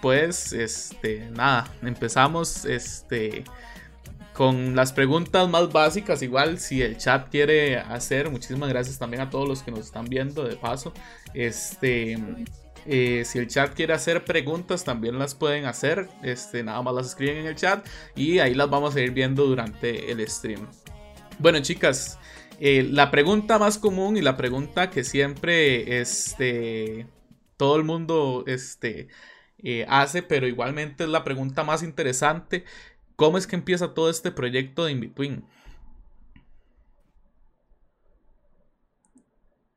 pues, este, nada, empezamos, este, con las preguntas más básicas, igual si el chat quiere hacer, muchísimas gracias también a todos los que nos están viendo de paso, este, eh, si el chat quiere hacer preguntas, también las pueden hacer. Este, nada más las escriben en el chat y ahí las vamos a ir viendo durante el stream. Bueno, chicas, eh, la pregunta más común y la pregunta que siempre este, todo el mundo este, eh, hace, pero igualmente es la pregunta más interesante. ¿Cómo es que empieza todo este proyecto de In-Between?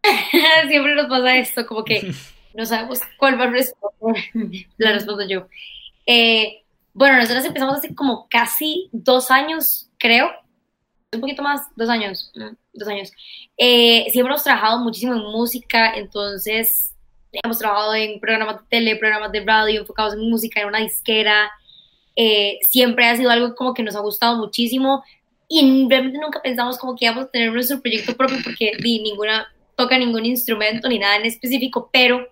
Siempre nos pasa esto, como que no sabemos cuál va a responder, la respondo yo. Eh, bueno, nosotros empezamos hace como casi dos años, creo, un poquito más, dos años, dos años. Eh, siempre hemos trabajado muchísimo en música, entonces hemos trabajado en programas de tele, programas de radio, enfocados en música, en una disquera. Eh, siempre ha sido algo como que nos ha gustado muchísimo y realmente nunca pensamos como que íbamos a tener nuestro proyecto propio porque ni ninguna toca ningún instrumento ni nada en específico, pero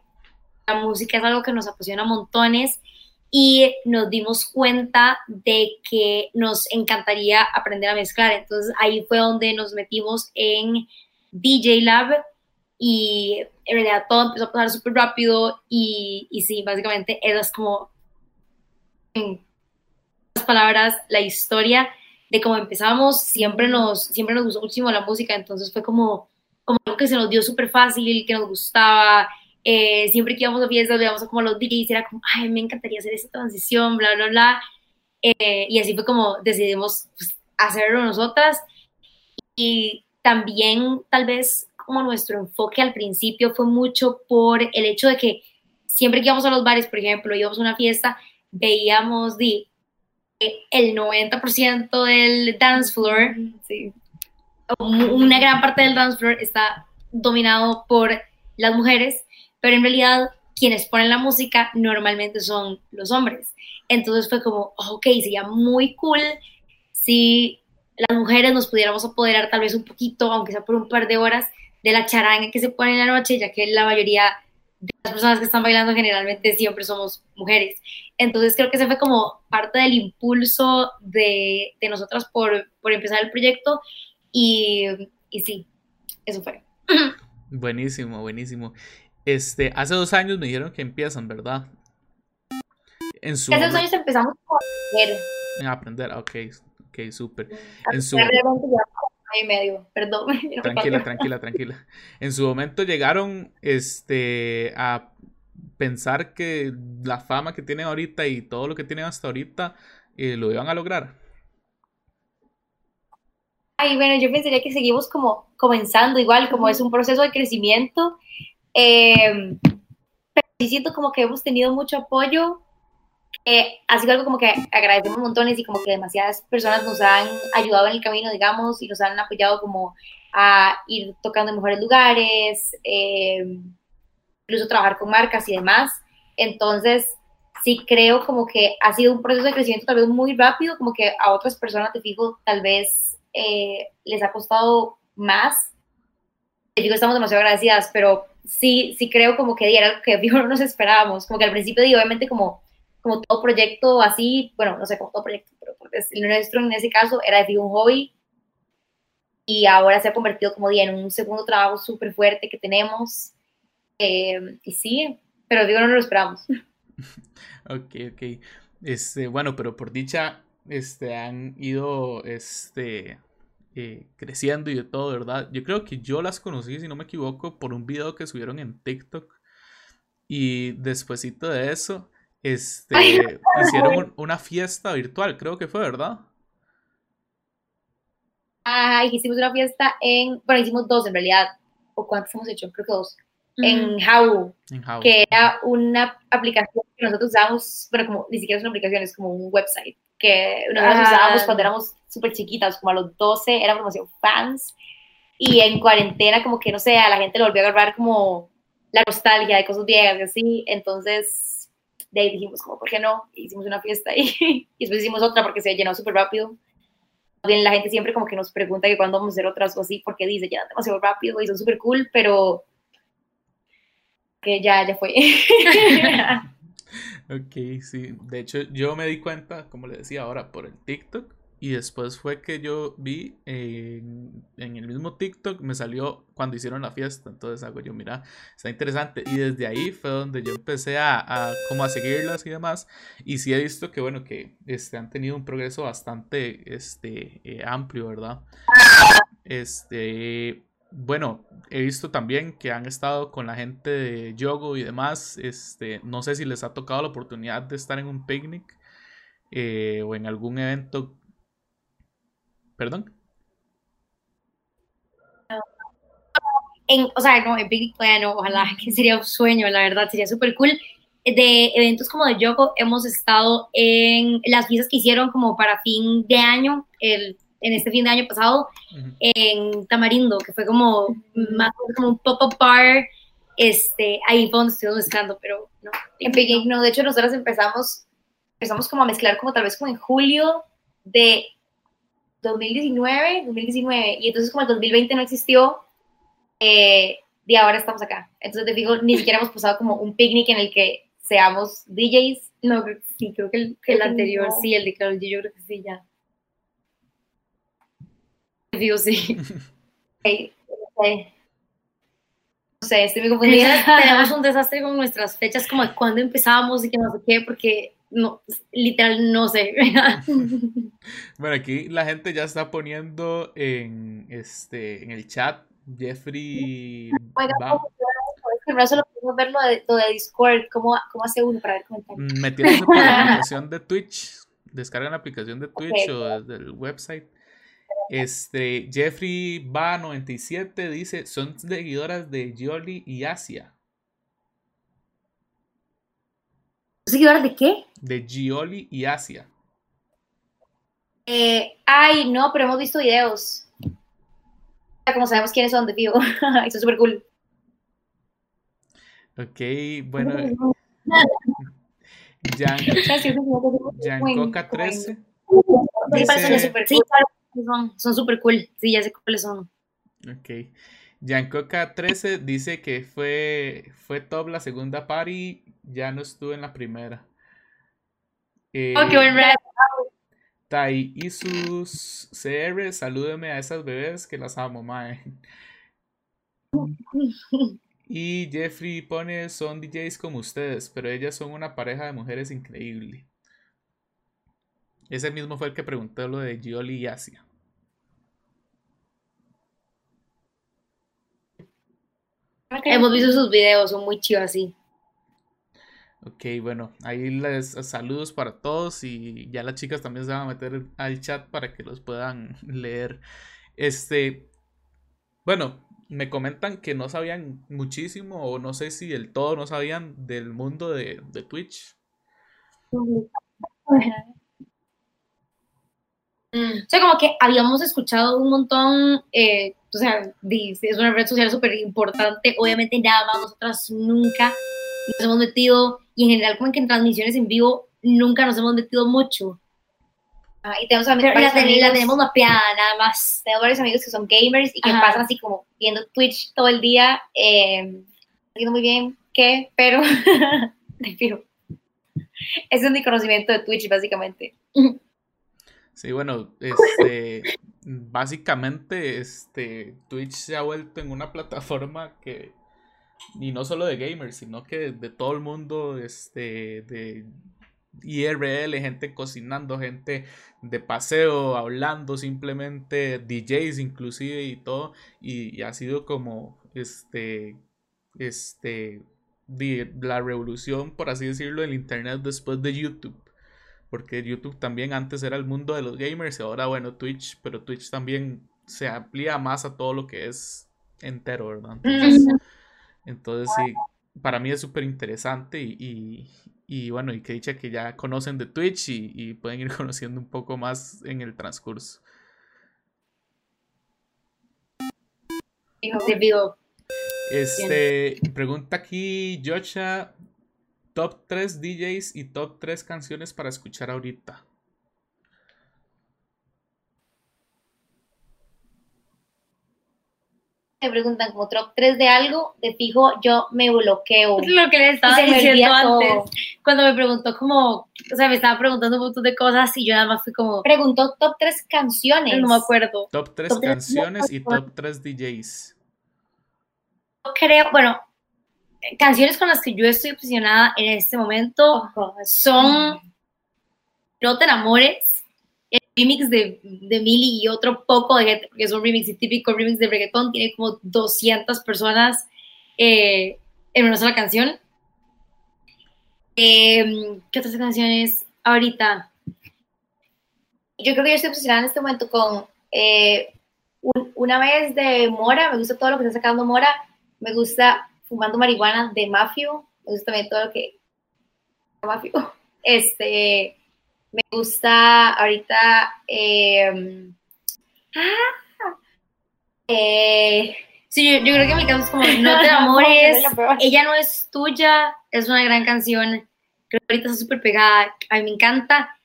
la música es algo que nos apasiona montones y nos dimos cuenta de que nos encantaría aprender a mezclar. Entonces ahí fue donde nos metimos en DJ Lab y en realidad todo empezó a pasar súper rápido y, y sí, básicamente eso es como, en las palabras, la historia de cómo empezamos. Siempre nos, siempre nos gustó muchísimo la música, entonces fue como, como algo que se nos dio súper fácil, que nos gustaba eh, siempre que íbamos a fiestas, veíamos como los DJs, era como, ay, me encantaría hacer esa transición, bla, bla, bla. Eh, y así fue como decidimos pues, hacerlo nosotras. Y también tal vez como nuestro enfoque al principio fue mucho por el hecho de que siempre que íbamos a los bares, por ejemplo, íbamos a una fiesta, veíamos de el 90% del dance floor, sí, una gran parte del dance floor está dominado por las mujeres pero en realidad quienes ponen la música normalmente son los hombres. Entonces fue como, ok, sería muy cool si las mujeres nos pudiéramos apoderar tal vez un poquito, aunque sea por un par de horas, de la charanga que se pone en la noche, ya que la mayoría de las personas que están bailando generalmente siempre somos mujeres. Entonces creo que ese fue como parte del impulso de, de nosotras por, por, empezar el proyecto y, y sí, eso fue. Buenísimo, buenísimo. Este, hace dos años me dijeron que empiezan, ¿verdad? En su hace dos años empezamos a aprender. A aprender, ok, ok, súper. En su... medio, perdón. Tranquila, tranquila, tranquila. En su momento llegaron este, a pensar que la fama que tienen ahorita y todo lo que tienen hasta ahorita eh, lo iban a lograr. Ay, bueno, yo pensaría que seguimos como comenzando igual, como es un proceso de crecimiento eh, pero sí siento como que hemos tenido mucho apoyo. Ha sido algo como que agradecemos montones y como que demasiadas personas nos han ayudado en el camino, digamos, y nos han apoyado como a ir tocando en mejores lugares, eh, incluso trabajar con marcas y demás. Entonces, sí creo como que ha sido un proceso de crecimiento tal vez muy rápido, como que a otras personas, te fijo, tal vez eh, les ha costado más. Te digo, estamos demasiado agradecidas, pero sí, sí creo como que era algo que no nos esperábamos, como que al principio digo, obviamente como, como todo proyecto así, bueno, no sé, como todo proyecto, pero el nuestro en ese caso era de un hobby y ahora se ha convertido como día en un segundo trabajo súper fuerte que tenemos eh, y sí, pero digo, no lo esperamos. ok, ok. Este, bueno, pero por dicha, este, han ido, este, eh, creciendo y de todo, ¿verdad? Yo creo que yo las conocí, si no me equivoco, por un video que subieron en TikTok. Y despuésito de eso, este, hicieron una fiesta virtual, creo que fue, ¿verdad? Ah, hicimos una fiesta en, bueno, hicimos dos en realidad, o cuántos hemos hecho, creo que dos, en How, que era una aplicación que nosotros usamos, bueno, como ni siquiera es una aplicación, es como un website, que nosotros usábamos cuando éramos súper chiquitas, como a los 12, éramos fans. Y en cuarentena, como que no sé, a la gente le volvió a agarrar como la nostalgia de cosas viejas y así. Entonces, de ahí dijimos, como, ¿por qué no? Hicimos una fiesta y, y después hicimos otra porque se llenó súper rápido. Bien, la gente siempre como que nos pregunta que cuándo vamos a hacer otras o así, porque dice, ya demasiado rápido y son súper cool, pero que ya, ya fue. Ok, sí. De hecho, yo me di cuenta, como le decía ahora, por el TikTok. Y después fue que yo vi en, el mismo TikTok, me salió cuando hicieron la fiesta. Entonces hago yo, mira, está interesante. Y desde ahí fue donde yo empecé a, como a seguirlas y demás. Y sí he visto que, bueno, que este, han tenido un progreso bastante este, eh, amplio, ¿verdad? Este, bueno, he visto también que han estado con la gente de Yogo y demás. Este, no sé si les ha tocado la oportunidad de estar en un picnic eh, o en algún evento. ¿Perdón? En, o sea, no, en picnic no, ojalá que sería un sueño, la verdad, sería súper cool. De eventos como de Yogo hemos estado en las fiestas que hicieron como para fin de año, el en este fin de año pasado en Tamarindo, que fue como más como un pop-up bar. Este, ahí fue donde estuvimos mezclando, pero no. En Peking, no. De hecho, nosotros empezamos, empezamos como a mezclar como tal vez como en julio de 2019, 2019, y entonces como el 2020 no existió, eh, y ahora estamos acá. Entonces te digo, ni siquiera hemos pasado como un picnic en el que seamos DJs. No, sí, creo que el, el anterior, sí, el de Carol G, yo creo que sí, ya. Digo, sí. No sé, estoy muy confundida. Tenemos un desastre con nuestras fechas, como de cuándo empezamos y que no sé qué, porque no, literal no sé. bueno, aquí la gente ya está poniendo en este en el chat Jeffrey. Oiga, va. solo podemos ver lo de, lo de Discord, ¿cómo, cómo hace uno para ver comentarios. Mm, Metiéndose por la aplicación de Twitch, descargan la aplicación de Twitch o desde el website este, Jeffrey va 97 dice, son seguidoras de Gioli y Asia. ¿Seguidoras de qué? De Gioli y Asia. Eh, ay, no, pero hemos visto videos. Como sabemos quiénes son de vivo. Eso es súper cool. Ok, bueno. Jan, Coca 13. Dice, son súper cool. Sí, ya sé cuáles son. Ok. Yancoca 13 dice que fue, fue top la segunda party, ya no estuve en la primera. Eh, buen Tai sus CR, salúdeme a esas bebés que las amo, mae. Y Jeffrey pone, son DJs como ustedes, pero ellas son una pareja de mujeres increíble. Ese mismo fue el que preguntó lo de Gioli y Asia. Hemos visto sus videos, son muy chidos así. Ok, bueno, ahí les saludos para todos y ya las chicas también se van a meter al chat para que los puedan leer. Este, bueno, me comentan que no sabían muchísimo o no sé si del todo no sabían del mundo de, de Twitch. O sea, como que habíamos escuchado un montón, eh, o sea, es una red social súper importante, obviamente nada más nosotras nunca nos hemos metido, y en general como que en transmisiones en vivo nunca nos hemos metido mucho. Ah, y tenemos la, tenemos mapeada nada más. Tengo varios amigos que son gamers y que pasan así como viendo Twitch todo el día, eh, entiendo muy bien qué, pero ese es mi conocimiento de Twitch básicamente. Sí, bueno, este, básicamente, este, Twitch se ha vuelto en una plataforma que, y no solo de gamers, sino que de todo el mundo, este, de IRL, gente cocinando, gente de paseo, hablando simplemente, DJs inclusive y todo, y, ha sido como, este, este, la revolución, por así decirlo, del Internet después de YouTube porque YouTube también antes era el mundo de los gamers y ahora, bueno, Twitch, pero Twitch también se amplía más a todo lo que es entero, ¿verdad? Entonces, sí, para mí es súper interesante y, bueno, y que dicha que ya conocen de Twitch y, pueden ir conociendo un poco más en el transcurso. Este, pregunta aquí Jocha, Top 3 DJs y top 3 canciones para escuchar ahorita. me preguntan como top 3 de algo, de fijo yo me bloqueo. Lo que le estaba diciendo antes. todo. Cuando me preguntó como, o sea, me estaba preguntando un montón de cosas y yo nada más fui como, Preguntó top 3 canciones. no me acuerdo. Top 3 Top tres canciones y canciones. top 3 DJs. Yo creo, bueno, canciones con las que yo estoy obsesionada en este momento son No te enamores, el remix de, de Milly y otro poco de gente, porque es un remix y típico remix de reggaetón, tiene como 200 personas eh, en una sola canción. Eh, ¿Qué otras canciones ahorita? Yo creo que yo estoy obsesionada en este momento con eh, un- una vez de Mora, me gusta todo lo que está sacando Mora, me gusta Fumando Marihuana de Mafio, me gusta también todo lo que... Mafio. Este, me gusta ahorita... eh, ah, eh, Sí, yo, yo creo que mi caso es como, no te enamores, ella no es tuya, es una gran canción, creo que ahorita está súper pegada, a mí me encanta.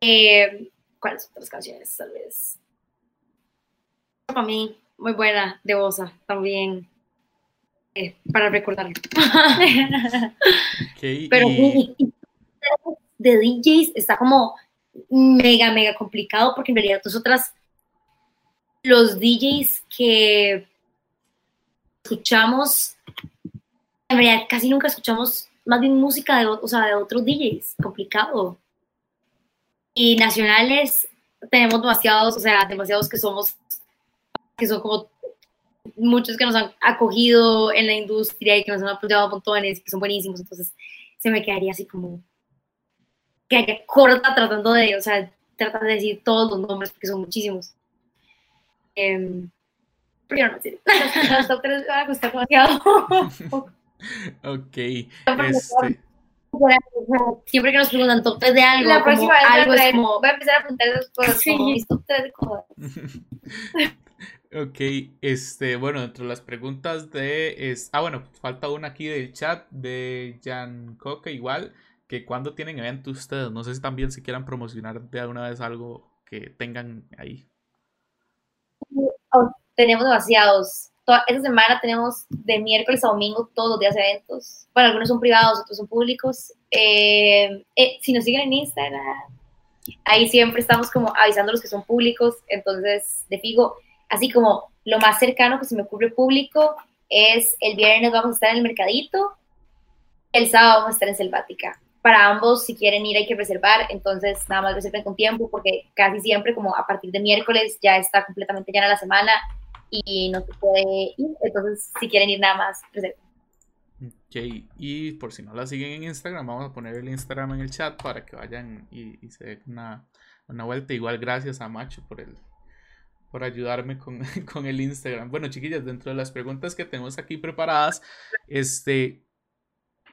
Eh, ¿Cuáles otras canciones tal vez? Para mí, muy buena, de Bosa, también, para recordar. Ok, pero y- de DJs está como mega, mega complicado porque en realidad nosotras, los DJs que escuchamos, en realidad casi nunca escuchamos más bien música de, o sea, de otros DJs, complicado. Y nacionales tenemos demasiados, o sea, demasiados que somos, que son como muchos que nos han acogido en la industria y que nos han apoyado montones, que son buenísimos, entonces se me quedaría así como, quedaría corta tratando de, o sea, tratar de decir todos los nombres porque son muchísimos. Em, pero yo no sé. los top 3 me van a costar demasiado. ok, este, Siempre que nos preguntan top 3 de algo, La como próxima vez voy a, algo es como, voy a empezar a apuntar esas cosas Sí. como top 3 de cosas. ok, este, bueno, dentro de las preguntas de, es, ah, bueno, falta una aquí del chat de Jan Coque, igual, que cuando tienen evento ustedes, no sé si también si quieran promocionar de alguna vez algo que tengan ahí. Tenemos demasiados. Esta semana tenemos de miércoles a domingo todos los días eventos. Bueno, algunos son privados, otros son públicos. Eh, eh, si nos siguen en Instagram, ahí siempre estamos como avisando los que son públicos. Entonces, de fijo, así como lo más cercano que se me ocurre público es el viernes vamos a estar en el Mercadito, el sábado vamos a estar en Selvática. Para ambos, si quieren ir, hay que reservar, entonces nada más reserven con tiempo porque casi siempre, como a partir de miércoles, ya está completamente llena la semana y no se puede ir. Entonces, si quieren ir, nada más reserven. Ok, y por si no la siguen en Instagram, vamos a poner el Instagram en el chat para que vayan y, y se den una, una vuelta. Igual gracias a Macho por el por ayudarme con, con el Instagram. Bueno, chiquillas, dentro de las preguntas que tenemos aquí preparadas, este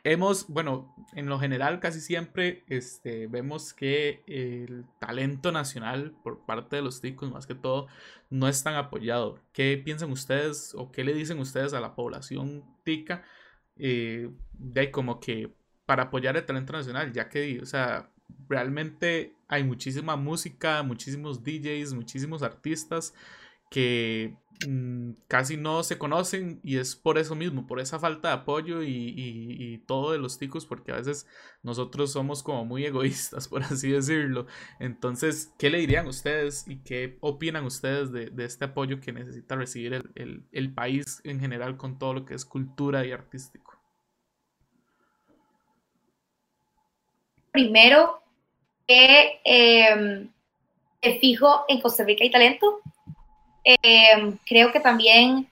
hemos, bueno, en lo general casi siempre este, vemos que el talento nacional por parte de los ticos, más que todo, no es tan apoyado. ¿Qué piensan ustedes o qué le dicen ustedes a la población tica? eh, de como que para apoyar el talento nacional, ya que, o sea, realmente hay muchísima música, muchísimos DJs, muchísimos artistas que mm, casi no se conocen y es por eso mismo, por esa falta de apoyo y, y- y todo de los ticos, porque a veces nosotros somos como muy egoístas, por así decirlo. Entonces, ¿qué le dirían ustedes y qué opinan ustedes de, de este apoyo que necesita recibir el, el- el país en general con todo lo que es cultura y artístico? Primero, que eh, me fijo en Costa Rica y talento. Eh, creo que también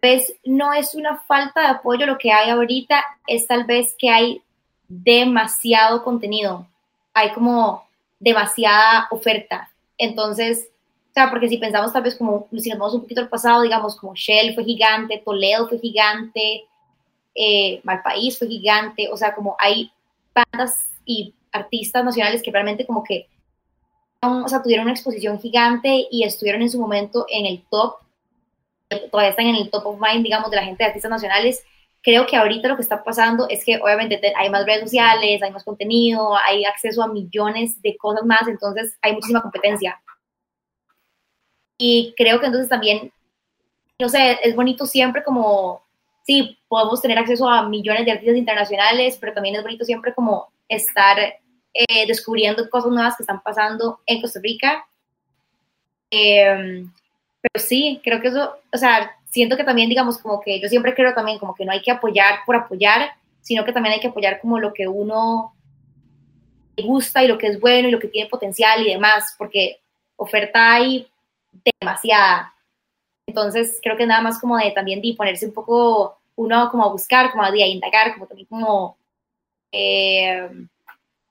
pues, no es una falta de apoyo lo que hay ahorita, es tal vez que hay demasiado contenido, hay como demasiada oferta. Entonces, o sea, porque si pensamos tal vez como, si nos vamos un poquito al pasado, digamos, como Shell fue gigante, Toledo fue gigante, eh, Malpaís fue gigante, o sea, como hay bandas y artistas nacionales que realmente como que o sea, tuvieron una exposición gigante y estuvieron en su momento en el top, todavía están en el top of mind, digamos, de la gente de artistas nacionales. Creo que ahorita lo que está pasando es que obviamente te- hay más redes sociales, hay más contenido, hay acceso a millones de cosas más, entonces hay muchísima competencia. Y creo que entonces también no sé, es bonito siempre como, sí, podemos tener acceso a millones de artistas internacionales, pero también es bonito siempre como estar eh, descubriendo cosas nuevas que están pasando en Costa Rica. Em, pero sí, creo que eso, o sea, siento que también, digamos, como que yo siempre creo también como que no hay que apoyar por apoyar, sino que también hay que apoyar como lo que uno le gusta y lo que es bueno y lo que tiene potencial y demás, porque oferta hay demasiada. Entonces, creo que nada más como de también de ponerse un poco uno como a buscar, como a, de, indagar, como también como eh,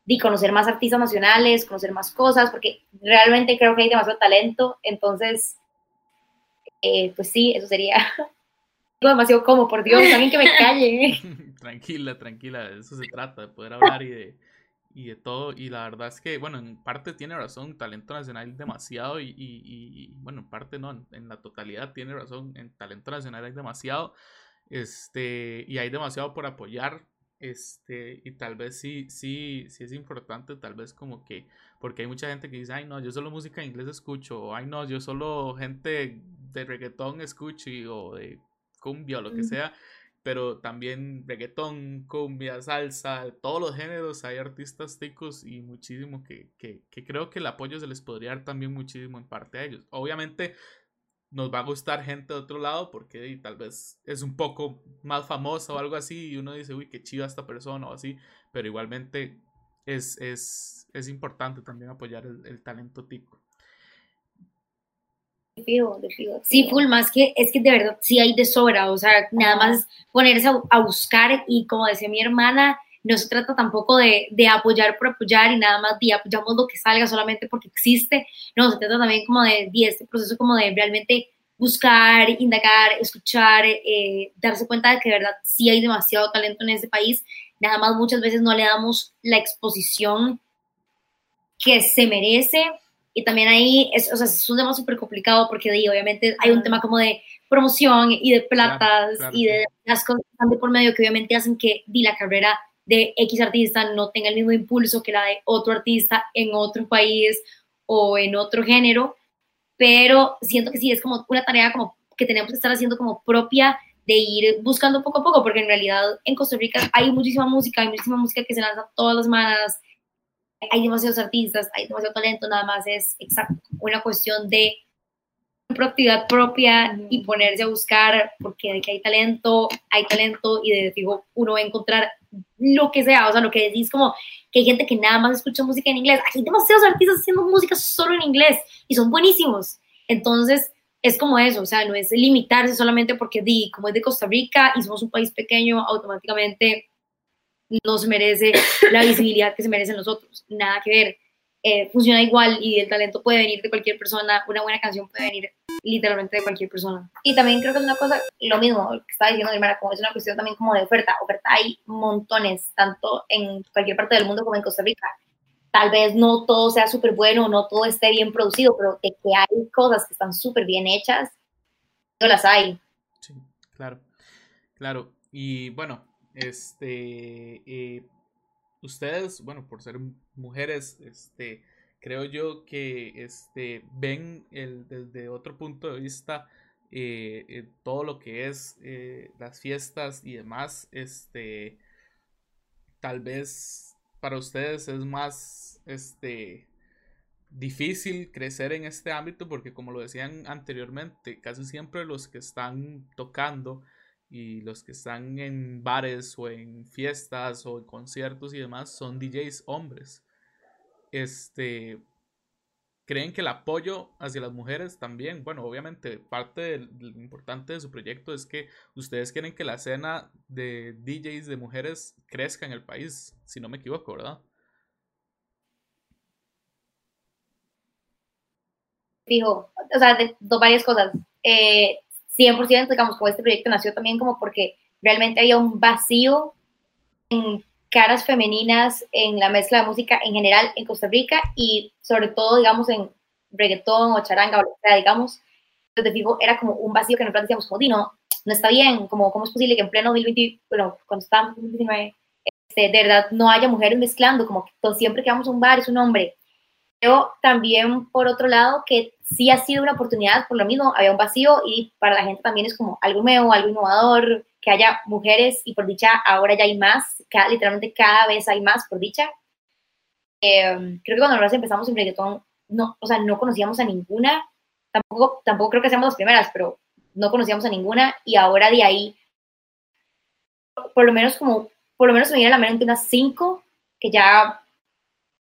de conocer más artistas nacionales, conocer más cosas, porque realmente creo que hay demasiado talento, entonces, eh, pues sí, eso sería demasiado como, por Dios, también que me calle. tranquila, tranquila, de eso se trata, de poder hablar y de, y de todo. Y la verdad es que, bueno, en parte tiene razón, talento nacional demasiado y, y, bueno, en parte no, en, la totalidad tiene razón, en talento nacional hay demasiado. Este, y hay demasiado por apoyar, este, y tal vez sí, sí, sí es importante, tal vez como que, porque hay mucha gente que dice, ay no, yo solo música en inglés escucho, o ay no, yo solo gente de reggaetón escucho, o de cumbia o lo que sea, pero también reggaetón, cumbia, salsa, todos los géneros, hay artistas ticos y muchísimo que, que, que, creo que el apoyo se les podría dar también muchísimo en parte a ellos. Obviamente nos va a gustar gente de otro lado porque tal vez es un poco más famosa o algo así y uno dice, uy, qué chiva esta persona o así, pero igualmente es, es, es importante también apoyar el, el talento tico. Sí, full, más que es que de verdad sí hay de sobra, o sea, nada más ponerse a, buscar y como decía mi hermana, no se trata tampoco de, de, apoyar por apoyar y nada más de apoyamos lo que salga solamente porque existe, no, se trata también como de, de este proceso como de realmente buscar, indagar, escuchar, eh, darse cuenta de que de verdad sí hay demasiado talento en ese país, nada más muchas veces no le damos la exposición que se merece y también ahí, es, o sea, es un tema súper complicado porque de obviamente hay un tema como de promoción y de platas y de las cosas que están de por medio que obviamente hacen que di, la carrera de X artista no tenga el mismo impulso que la de otro artista en otro país o en otro género, pero siento que sí, es como una tarea como que tenemos que estar haciendo como propia de ir buscando poco a poco, porque en realidad en Costa Rica hay muchísima música, hay muchísima música que se lanza todas las semanas, hay demasiados artistas, hay demasiado talento, nada más es exacto, una cuestión de proactividad propia y ponerse a buscar, porque de que hay talento, hay talento y de digo, uno va a encontrar lo que sea, o sea, lo que decís como que hay gente que nada más escucha música en inglés, hay demasiados artistas haciendo música solo en inglés y son buenísimos, entonces es como eso, o sea, no es limitarse solamente porque di, como es de Costa Rica y somos un país pequeño, automáticamente no se merece la visibilidad que se merecen los otros, nada que ver. Eh, funciona igual y el talento puede venir de cualquier persona, una buena canción puede venir literalmente de cualquier persona. Y también creo que es una cosa, lo mismo que estaba diciendo mi hermana, como es una cuestión también como de oferta. Oferta hay montones, tanto en cualquier parte del mundo como en Costa Rica. Tal vez no todo sea súper bueno, no todo esté bien producido, pero de que hay cosas que están súper bien hechas, no las hay. Sí, claro, claro. Y bueno, este, eh, ustedes, bueno, por ser mujeres, este, creo yo que este, ven el, desde otro punto de vista eh, eh, todo lo que es las fiestas y demás, este, tal vez para ustedes es más, este, difícil crecer en este ámbito porque como lo decían anteriormente, casi siempre los que están tocando y los que están en bares o en fiestas o en conciertos y demás son DJs hombres. Este, creen que el apoyo hacia las mujeres también, bueno, obviamente parte del, importante de su proyecto es que ustedes quieren que la escena de DJs de mujeres crezca en el país, si no me equivoco, ¿verdad? Fijo, o sea, de, varias cosas. Eh, 100%, digamos, como este proyecto nació también como porque realmente había un vacío en caras femeninas en la mezcla de música en general en Costa Rica y sobre todo, digamos, en reggaetón o charanga o lo que sea, digamos, desde fijo era como un vacío que nosotros decíamos, como, no, no está bien, como, ¿cómo es posible que en pleno 2020, bueno, cuando estábamos en 2019, este, de verdad no haya mujeres mezclando, como que siempre que vamos a un bar es un hombre. Pero también, por otro lado, que sí ha sido una oportunidad, por lo mismo, había un vacío y para la gente también es como algo nuevo, algo innovador, que haya mujeres y por dicha ahora ya hay más, literalmente cada vez hay más, por dicha. Em, creo que cuando nosotros empezamos en reggaetón, no, o sea, no conocíamos a ninguna, tampoco, tampoco creo que seamos las primeras, pero no conocíamos a ninguna y ahora de ahí, por lo menos como, por lo menos me viene a la mente unas cinco que ya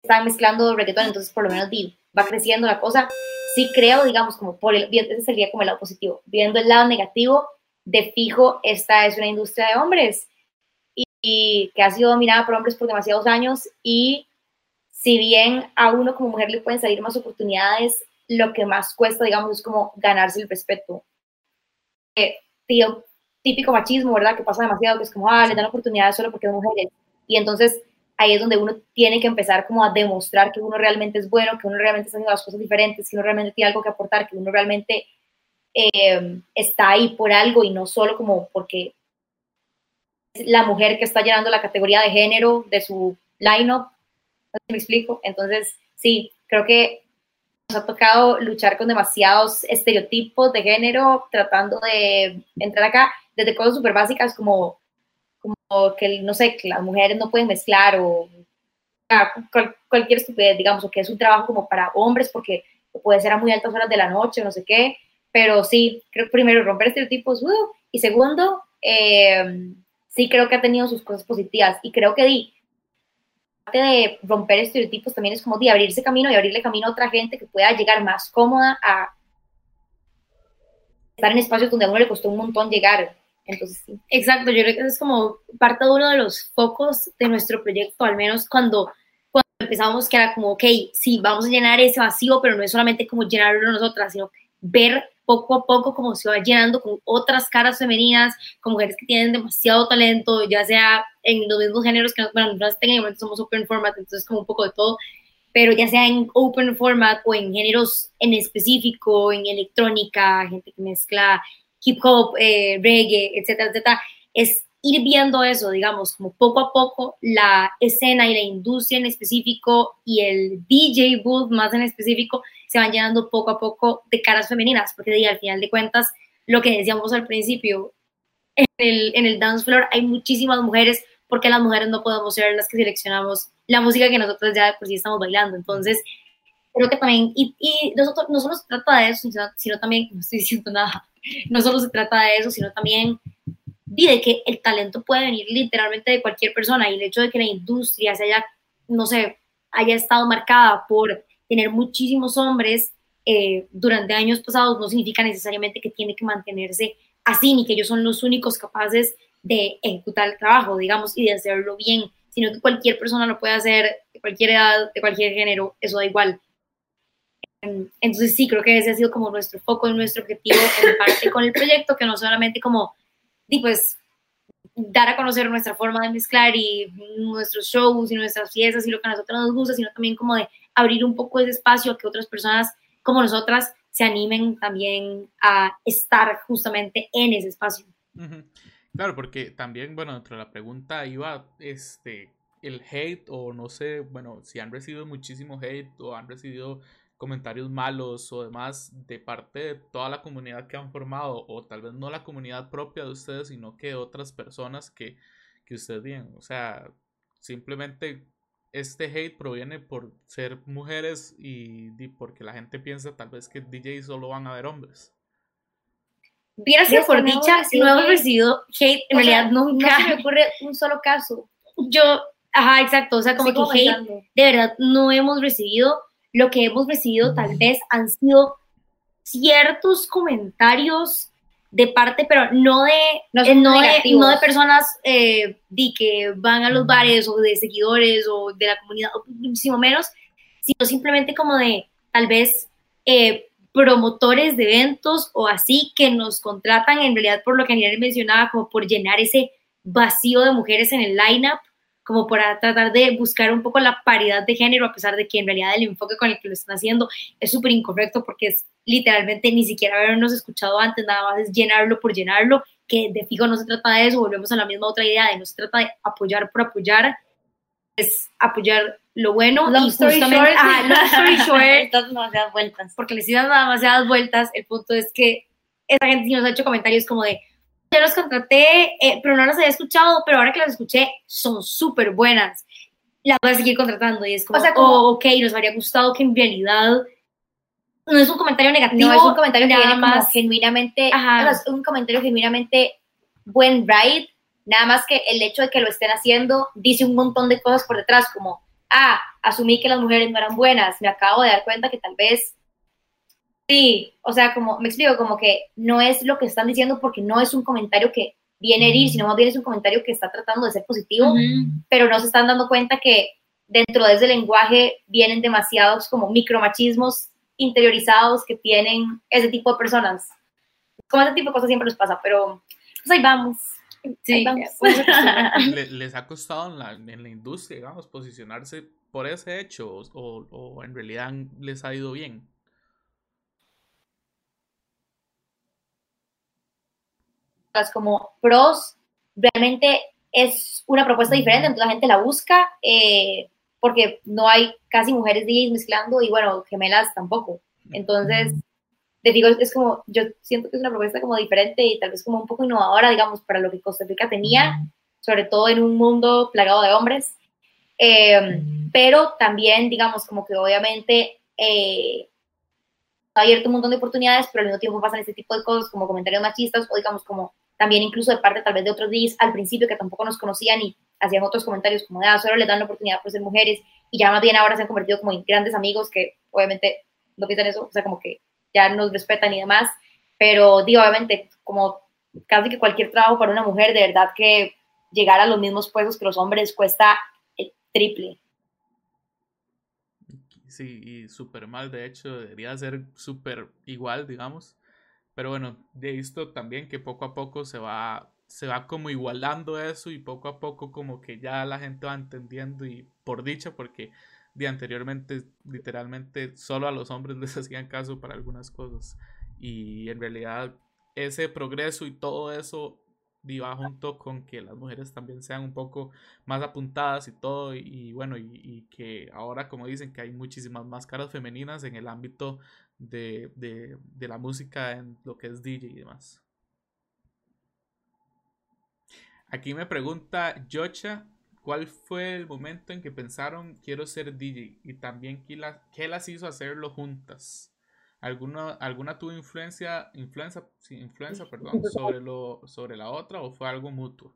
están mezclando reggaetón, entonces por lo menos va creciendo la cosa. Sí creo, digamos, como por el, ese sería como el lado positivo. Viendo el lado negativo, de fijo, esta es una industria de hombres y, y que ha sido dominada por hombres por demasiados años y si bien a uno como mujer le pueden salir más oportunidades, lo que más cuesta, digamos, es como ganarse el respeto. Eh, tío, típico machismo, ¿verdad? Que pasa demasiado, que es como, ah, le dan oportunidades solo porque es mujeres. Y entonces ahí es donde uno tiene que empezar como a demostrar que uno realmente es bueno, que uno realmente está haciendo las cosas diferentes, que uno realmente tiene algo que aportar, que uno realmente eh, está ahí por algo y no solo como porque es la mujer que está llenando la categoría de género de su line-up. ¿Me explico? Entonces, sí, creo que nos ha tocado luchar con demasiados estereotipos de género, tratando de entrar acá desde cosas súper básicas como como que, no sé, que las mujeres no pueden mezclar o cualquier estupidez, digamos, o que es un trabajo como para hombres porque puede ser a muy altas horas de la noche, no sé qué, pero sí, creo que primero romper estereotipos, uh, y segundo, eh, sí creo que ha tenido sus cosas positivas y creo que di, parte de romper estereotipos también es como de abrirse camino y abrirle camino a otra gente que pueda llegar más cómoda a estar en espacios donde a uno le costó un montón llegar. Entonces, sí. Exacto, yo creo que es como parte de uno de los focos de nuestro proyecto, al menos cuando, cuando empezamos, que era como, ok, sí, vamos a llenar ese vacío, pero no es solamente como llenarlo nosotras, sino ver poco a poco cómo se va llenando con otras caras femeninas, con mujeres que tienen demasiado talento, ya sea en los mismos géneros que bueno, nosotras técnicamente somos open format, entonces como un poco de todo, pero ya sea en open format o en géneros en específico, en electrónica, gente que mezcla hip hop, eh, reggae, etcétera, etcétera, es ir viendo eso, digamos, como poco a poco la escena y la industria en específico y el DJ booth más en específico se van llenando poco a poco de caras femeninas, porque al final de cuentas, lo que decíamos al principio, en el, en el dance floor hay muchísimas mujeres, porque las mujeres no podemos ser las que seleccionamos la música que nosotros ya de por sí estamos bailando. Entonces, creo que también, y, nosotros, no solo se trata de eso, sino, sino también, no estoy diciendo nada, no solo se trata de eso, sino también de que el talento puede venir literalmente de cualquier persona y el hecho de que la industria se haya, no sé, haya estado marcada por tener muchísimos hombres eh, durante años pasados no significa necesariamente que tiene que mantenerse así ni que ellos son los únicos capaces de ejecutar el trabajo, digamos, y de hacerlo bien, sino que cualquier persona lo puede hacer de cualquier edad, de cualquier género, eso da igual. Entonces sí, creo que ese ha sido como nuestro foco nuestro objetivo en parte con el proyecto, que no solamente como, pues, dar a conocer nuestra forma de mezclar y nuestros shows y nuestras fiestas y lo que a nosotros nos gusta, sino también como de abrir un poco ese espacio a que otras personas como nosotras se animen también a estar justamente en ese espacio. Claro, porque también, bueno, dentro de la pregunta iba este el hate o no sé, bueno, si han recibido muchísimo hate o han recibido comentarios malos o demás de parte de toda la comunidad que han formado, o tal vez no la comunidad propia de ustedes, sino que otras personas que, que ustedes digan. O sea, simplemente este hate proviene por ser mujeres y, porque la gente piensa tal vez que DJ solo van a ver hombres. Sido por dicha, si no hemos recibido hate, en realidad nunca. No se me ocurre un solo caso. Yo, ajá, exacto, o sea, como que hate, de verdad, no hemos recibido lo que hemos recibido tal vez han sido ciertos comentarios de parte, pero no de, no, eh, no, de, no de, personas eh, que van a los bares o de seguidores o de la comunidad, o muchísimo menos, sino simplemente como de tal vez eh, promotores de eventos o así que nos contratan en realidad por lo que Daniel mencionaba, como por llenar ese vacío de mujeres en el lineup como para tratar de buscar un poco la paridad de género, a pesar de que en realidad el enfoque con el que lo están haciendo es súper incorrecto porque es literalmente ni siquiera habernos escuchado antes, nada más es llenarlo por llenarlo, que de fijo no se trata de eso, volvemos a la misma otra idea de no se trata de apoyar por apoyar, es apoyar lo bueno y justamente, short, ah, long story short, demasiadas vueltas. Porque les dan demasiadas vueltas, el punto es que esa gente sí nos ha hecho comentarios como de, yo los contraté, eh, pero no los había escuchado, pero ahora que las escuché, son súper buenas. Las voy a seguir contratando y es como, o sea, como, oh, ok, nos habría gustado que en realidad no es un comentario negativo. No es un comentario que viene más genuinamente, es un comentario genuinamente buen ride, nada más que el hecho de que lo estén haciendo dice un montón de cosas por detrás, como, ah, asumí que las mujeres no eran buenas, me acabo de dar cuenta que tal vez sí, o sea, como me explico, como que no es lo que están diciendo porque no es un comentario que viene a herir, sino más bien es un comentario que está tratando de ser positivo, pero no se están dando cuenta que dentro de ese lenguaje vienen demasiados como micromachismos interiorizados que tienen ese tipo de personas. Como ese tipo de cosas siempre nos pasa, pero pues ahí vamos. Sí, les ha costado en la, en la, industria, digamos, posicionarse por ese hecho o, o, en realidad les ha ido bien. Como pros, realmente es una propuesta diferente, entonces la gente la busca. Eh, porque no hay casi mujeres DJs mezclando y bueno, gemelas tampoco. Entonces, te digo, es como, yo siento que es una propuesta como diferente y tal vez como un poco innovadora, digamos, para lo que Costa Rica tenía, sobre todo en un mundo plagado de hombres. Em, pero también, digamos, como que obviamente eh, ha abierto un montón de oportunidades, pero al mismo tiempo pasan este tipo de cosas como comentarios machistas o digamos como también incluso de parte tal vez de otros DJs al principio que tampoco nos conocían y hacían otros comentarios como ah, solo les dan la oportunidad por ser mujeres y ya más bien ahora se han convertido como en grandes amigos que obviamente no piensan eso, o sea, como que ya nos respetan y demás, pero digo, obviamente, como casi que cualquier trabajo para una mujer, de verdad que llegar a los mismos puestos que los hombres cuesta el triple. Sí, y súper mal, de hecho, debería ser súper igual, digamos. Pero bueno, he visto también que poco a poco se va se va como igualando eso y poco a poco como que ya la gente va entendiendo y por dicha porque de anteriormente literalmente solo a los hombres les hacían caso para algunas cosas. Y en realidad ese progreso y todo eso iba junto con que las mujeres también sean un poco más apuntadas y todo y, bueno y, que ahora como dicen que hay muchísimas más caras femeninas en el ámbito de, de, de la música en lo que es DJ y demás. Aquí me pregunta Yocha, ¿cuál fue el momento en que pensaron quiero ser DJ? Y también qué, las hizo hacerlo juntas. ¿Alguna, alguna tuvo influencia, influencia, influencia perdón, sobre, lo, sobre la otra o fue algo mutuo?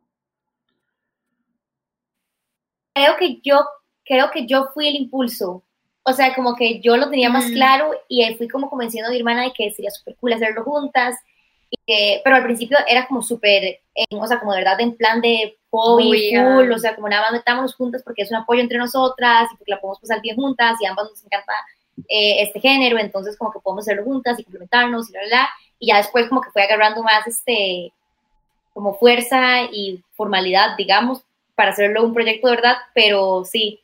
Creo que yo, creo que yo fui el impulso. O sea, como que yo lo tenía más mm. claro y fui como convenciendo a mi hermana de que sería súper cool hacerlo juntas pero al principio era como súper, o sea, como de verdad en plan de hobby, cool, o sea, como nada más metámonos juntas porque es un apoyo entre nosotras y porque la podemos pasar bien juntas y ambas nos encanta eh, este género, entonces como que podemos hacerlo juntas y complementarnos y bla, bla, y ya después como que fue agarrando más este, como fuerza y formalidad, digamos, para hacerlo un proyecto de verdad, pero sí.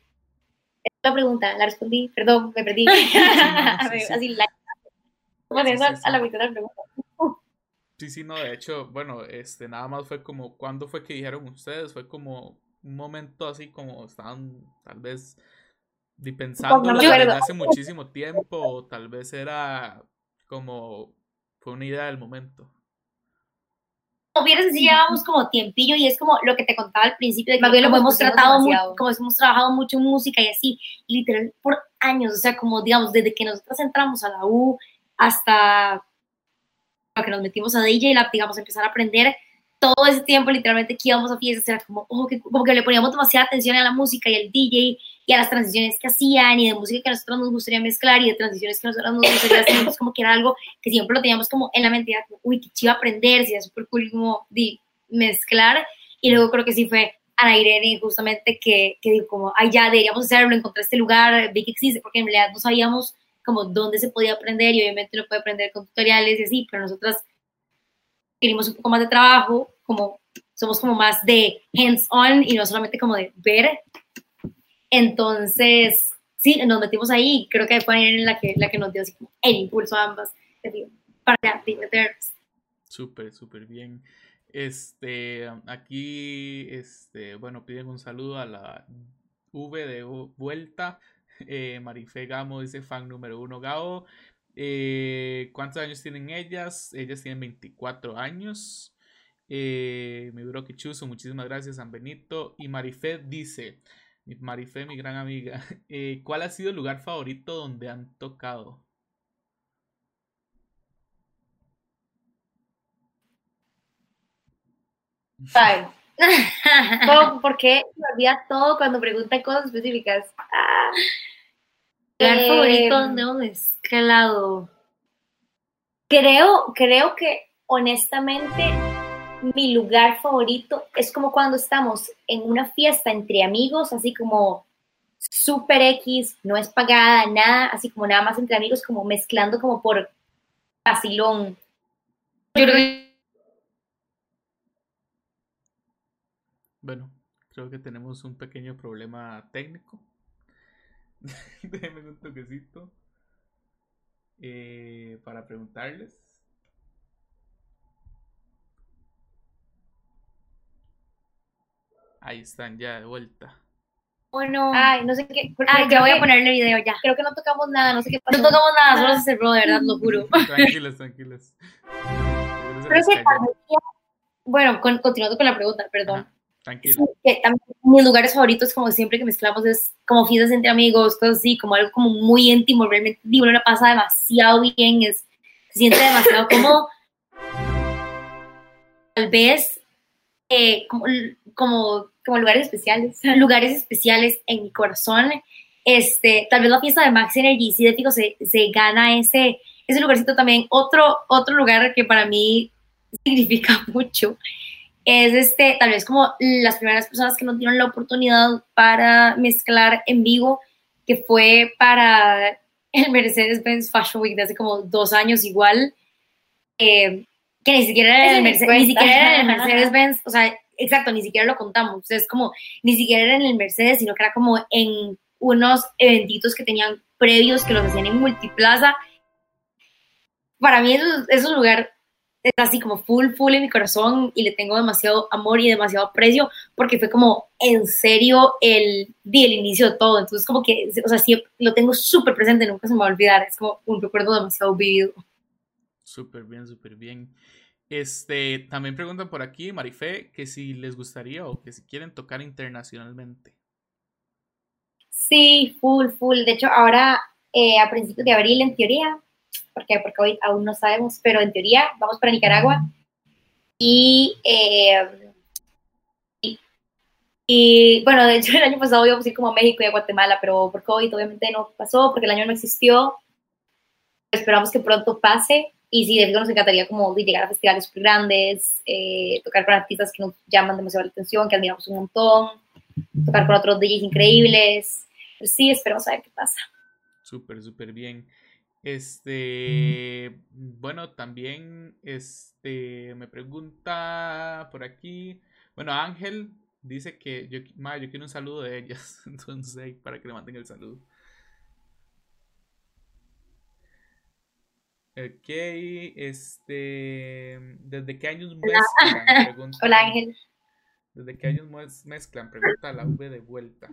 La pregunta, la respondí, perdón, me perdí. Así, la, a la mitad de la pregunta. Sí, sí, no, de hecho, bueno, este, nada más fue como, ¿cuándo fue que dijeron ustedes? Fue como un momento así como estaban tal vez pensando desde hace muchísimo tiempo, o tal vez era como, fue una idea del momento. Como vieras, si llevábamos como tiempillo y es como lo que te contaba al principio, de que bien lo hemos tratado, muy, como hemos trabajado mucho en música y así, literal, por años, o sea, como digamos, desde que nosotros entramos a la U hasta que nos metimos a DJ Lab, digamos, empezar a aprender todo ese tiempo, literalmente que íbamos a fiestas, era como, oh, que, como que le poníamos demasiada atención a la música y al DJ y a las transiciones que hacían y de música que a nosotros nos gustaría mezclar y de transiciones que a nosotros nos gustaría hacer, pues como que era algo que siempre lo teníamos como en la como, uy, qué chido aprender, si era súper cool como de mezclar y luego creo que sí fue Ana Irene justamente que, que dijo como, ay, ya deberíamos hacerlo, encontré este lugar, vi que existe, porque en realidad no sabíamos como dónde se podía aprender y obviamente uno puede aprender con tutoriales y así, pero nosotras queremos un poco más de trabajo, como somos como más de hands-on y no solamente como de ver. Entonces, sí, nos metimos ahí creo que fue en la que, la que nos dio así como el impulso a ambas para. Súper, súper bien. Este, aquí, este, bueno, piden un saludo a la V de vuelta. Eh, Marife Gamo dice fan número uno Gao. Eh, ¿Cuántos años tienen ellas? Ellas tienen 24 años. Eh, mi bro Chuso, muchísimas gracias, San Benito. Y Marife dice, Marife, mi gran amiga, eh, ¿cuál ha sido el lugar favorito donde han tocado? ¿Por qué me olvida todo cuando preguntan cosas específicas? Ah. ¿Lugar favorito eh, donde hemos escalado? Creo, creo que honestamente mi lugar favorito es como cuando estamos en una fiesta entre amigos, así como super X, no es pagada, nada, así como nada más entre amigos, como mezclando como por vacilón. Bueno, creo que tenemos un pequeño problema técnico. Déjenme un toquecito eh, para preguntarles. Ahí están ya de vuelta. Bueno, ay, no sé qué. Ay, ya voy a ponerle video ya. Creo que no tocamos nada, no sé qué pasó. No tocamos nada, solo se cerró, de verdad, lo juro. Tranquilos, tranquilos. bueno, continuando con la pregunta, perdón. Tranquilo. mis lugares favoritos, como siempre que mezclamos, es como fiestas entre amigos, cosas así, como algo como muy íntimo, realmente, digo, una pasa demasiado bien, es, se siente demasiado como, tal vez, eh, como, como, como, lugares especiales, lugares especiales en mi corazón, este, tal vez la fiesta de Max Energy, sí, de se, se gana ese, ese lugarcito también, otro, otro lugar que para mí significa mucho, es este, tal vez como las primeras personas que no dieron la oportunidad para mezclar en vivo, que fue para el Mercedes-Benz Fashion Week de hace como dos años igual, eh, que ni siquiera era el, Mercedes-Benz, o sea, exacto, ni siquiera lo contamos, es como, ni siquiera era en el Mercedes, sino que era como en unos eventitos que tenían previos, que los hacían en Multiplaza. Para mí eso es un lugar es así como full, full en mi corazón y le tengo demasiado amor y demasiado aprecio porque fue como en serio el, el inicio de todo. Entonces como que, o sea, sí, lo tengo súper presente, nunca se me va a olvidar. Es como un recuerdo demasiado vivido. Súper bien, súper bien. Este, también preguntan por aquí, Marife, que si les gustaría o que si quieren tocar internacionalmente. Sí, full, full. De hecho, ahora eh, a principios de abril, en teoría, porque, porque hoy aún no sabemos, pero en teoría vamos para Nicaragua. Y, eh, y, bueno, de hecho el año pasado íbamos a ir como a México y a Guatemala, pero por COVID obviamente no pasó, porque el año no existió. Esperamos que pronto pase. Y sí, de hecho nos encantaría como llegar a festivales grandes, eh, tocar con artistas que nos llaman demasiado la atención, que admiramos un montón, tocar con otros DJs increíbles. Pero sí, esperamos a ver qué pasa. Súper, súper bien. Este, bueno, también este me pregunta por aquí. Bueno, Ángel dice que yo, yo quiero un saludo de ellas. Entonces, para que le manden el saludo. Ok, este. ¿Desde qué años mezclan? Hola Ángel. ¿Desde qué años mezclan? Pregunta la V de vuelta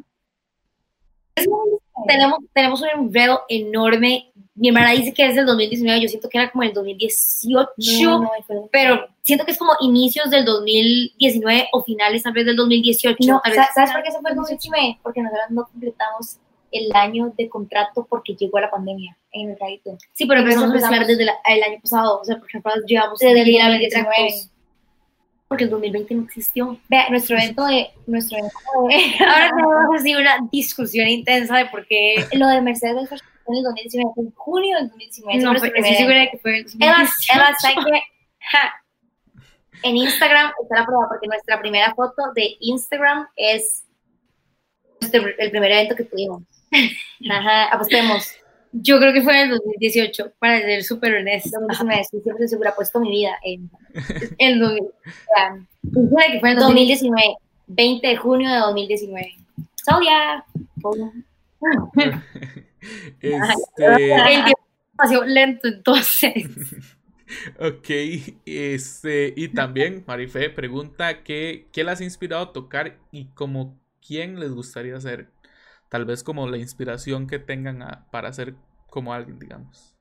tenemos, tenemos un enredo enorme. Mi hermana dice que es del 2019, yo siento que era como el 2018, pero siento que es como inicios del 2019 o finales tal vez del 2018. No, ¿Sabes por qué se fue el 2019? Porque nosotros no completamos el año de contrato porque llegó la pandemia en el crédito. Sí, pero empezamos a empezar desde el año pasado, o sea, por ejemplo, llevamos desde el 2019 porque el 2020 no existió. Vea, nuestro evento de... Nuestro evento ahora tenemos así una discusión intensa de por qué lo de Mercedes fue en el 2019, fue en junio del 2019. No, estoy segura que fue el 2018. Eva, que en Instagram está la prueba, porque nuestra primera foto de Instagram es el primer evento que tuvimos. Ajá, apostemos. Yo creo que fue en el 2018, para ser súper honesto. 2019, siempre se hubiera puesto mi vida en el 2019. que fue en 2019, 20 de junio de 2019. So, yeah. este... El tiempo pasó lento, entonces. ok, este, y también Marife pregunta que, qué las ha inspirado a tocar y como quién les gustaría ser. Tal vez como la inspiración que tengan para ser como alguien, digamos.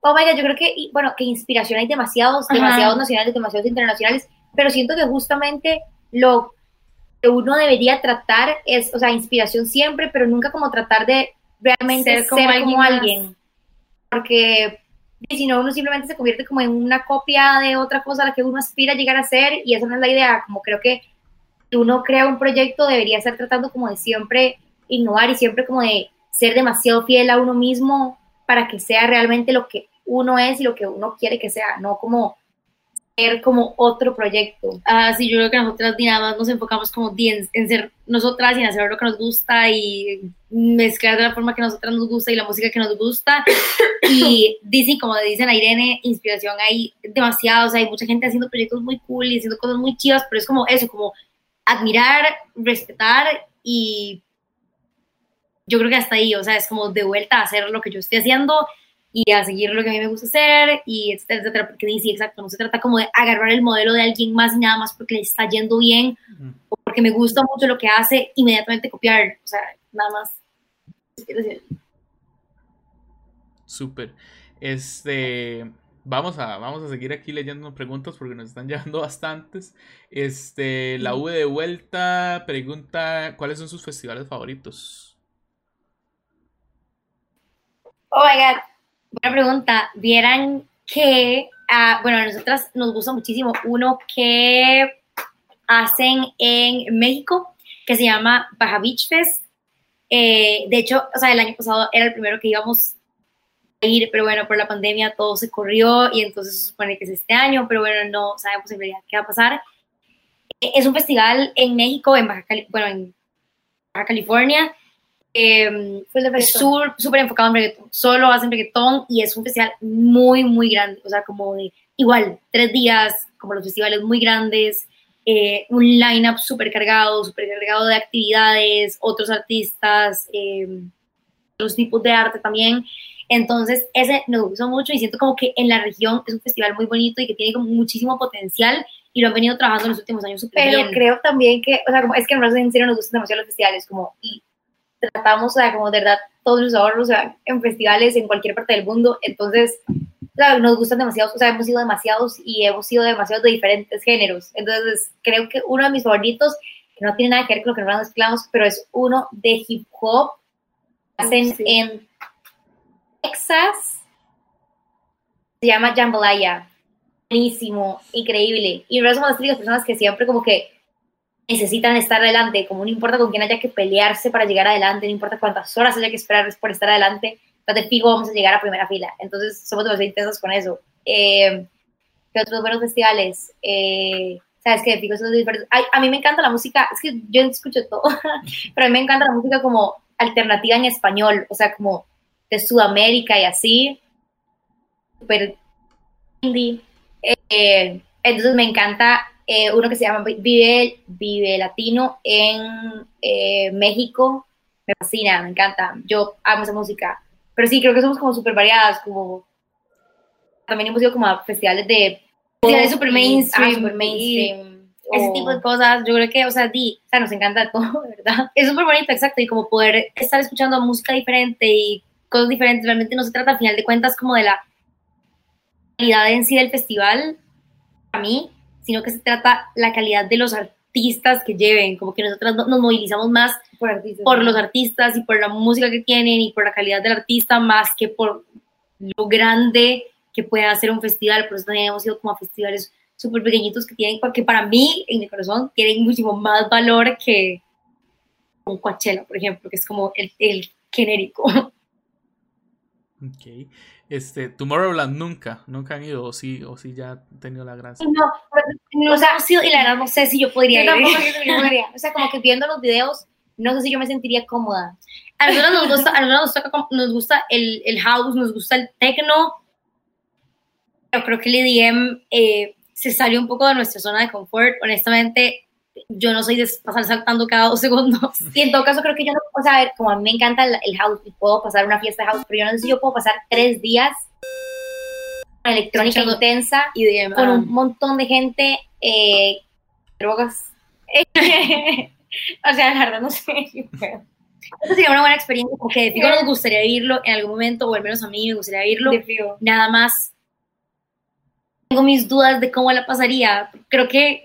Oh my God, yo creo que, bueno, que inspiración hay demasiados, demasiados nacionales, demasiados internacionales, pero siento que justamente lo que uno debería tratar es, o sea, inspiración siempre, pero nunca como tratar de realmente ser como, alguien. Porque si no, uno simplemente se convierte como en una copia de otra cosa a la que uno aspira a llegar a ser y esa no es la idea. Como creo que uno crea un proyecto debería estar tratando como de siempre innovar y siempre como de ser demasiado fiel a uno mismo para que sea realmente lo que uno es y lo que uno quiere que sea, no como ser como otro proyecto. Ah, sí, yo creo que nosotras nada más nos enfocamos como en, en, ser nosotras y en hacer lo que nos gusta y mezclar de la forma que nosotras nos gusta y la música que nos gusta. y dicen, como dicen a Irene, inspiración hay demasiado, o sea, hay mucha gente haciendo proyectos muy cool y haciendo cosas muy chivas, pero es como eso, como admirar, respetar y yo creo que hasta ahí, o sea, es como de vuelta a hacer lo que yo estoy haciendo y a seguir lo que a mí me gusta hacer y etcétera, etcétera, porque sí, exacto, no se trata como de agarrar el modelo de alguien más y nada más porque le está yendo bien o porque me gusta mucho lo que hace, inmediatamente copiar, o sea, nada más. Súper. Este, vamos a, vamos a seguir aquí leyendo preguntas porque nos están llegando bastantes. Este, la V de vuelta pregunta, ¿cuáles son sus festivales favoritos? Oh my god, buena pregunta. Vieran que, uh, bueno, a nosotras nos gusta muchísimo uno que hacen en México, que se llama Baja Beach Fest. Eh, de hecho, o sea, el año pasado era el primero que íbamos a ir, pero bueno, por la pandemia todo se corrió y entonces se supone que es este año, pero bueno, no sabemos en realidad qué va a pasar. Eh, es un festival en México, en Baja, bueno, en Baja California, eh, súper enfocado en reggaetón, solo hacen reggaetón y es un festival muy, muy grande, o sea, como de igual, tres días, como los festivales muy grandes, eh, un line-up súper cargado, súper cargado de actividades, otros artistas, eh, otros tipos de arte también. Entonces, ese me gustó mucho y siento como que en la región es un festival muy bonito y que tiene como muchísimo potencial y lo han venido trabajando en los últimos años súper bien. Pero creo también que, o sea, como es que en serio nos gustan demasiado los festivales, como, y tratamos, o sea, como de verdad, todos los ahorros, o sea, en festivales en cualquier parte del mundo, entonces, claro, nos gustan demasiados, o sea, hemos sido demasiados y hemos sido demasiados de diferentes géneros, entonces, creo que uno de mis favoritos, que no tiene nada que ver con lo que nosotros mezclamos, pero es uno de hip hop, hacen en Texas, se llama Jambalaya, buenísimo, increíble, y nosotros somos las personas que siempre como que necesitan estar adelante, como no importa con quién haya que pelearse para llegar adelante, no importa cuántas horas haya que esperar por estar adelante, de fijo vamos a llegar a primera fila. Entonces somos demasiado intensos con eso. Eh, ¿Qué otros buenos festivales? Eh, ¿Sabes qué? Fijo son diferentes. a mí me encanta la música, es que yo escucho todo, pero a mí me encanta la música como alternativa en español, o sea, como de Sudamérica y así. Super indie. Eh, entonces me encanta eh, uno que se llama Vive, Vive Latino en eh, México. Me fascina, me encanta. Yo amo esa música. Pero sí, creo que somos como súper variadas, como... También hemos ido como a festivales de... Festivales super mainstream. super mainstream. Ese tipo de cosas, yo creo que, o sea, di, o sea, nos encanta todo, ¿verdad? Es súper bonito, exacto, y como poder estar escuchando música diferente y cosas diferentes, realmente no se trata al final de cuentas como de la calidad en sí del festival, a mí, sino que se trata la calidad de los artistas que lleven, como que nosotros nos movilizamos más por, por los artistas y por la música que tienen y por la calidad del artista más que por lo grande que pueda hacer un festival, por eso también hemos ido como a festivales súper pequeñitos que tienen, que para mí, en mi corazón, tienen muchísimo más valor que un Coachella, por ejemplo, que es como el, el genérico. Ok. Este, Tomorrowland nunca, nunca han ido, o sí, o sí ya han tenido la gracia. No, no o sea, sí, y la verdad no sé si yo podría ir. O sea, como que viendo los videos, no sé si yo me sentiría cómoda. A nosotros nos gusta, a nosotros nos, gusta el, el, house, nos gusta el techno, pero creo que el EDM eh, se salió un poco de nuestra zona de confort. Honestamente, yo no soy de pasar saltando cada dos segundos. Y en todo caso, creo que yo no, o sea, a ver, como a mí me encanta el, house y puedo pasar una fiesta de house, pero yo no sé si yo puedo pasar tres días con electrónica intensa y con un montón de gente, eh, drogas. o sea, la verdad no sé. Eso sería una buena experiencia, porque de nos gustaría vivirlo en algún momento, o al menos a mí me gustaría vivirlo. Nada más tengo mis dudas de cómo la pasaría. Creo que,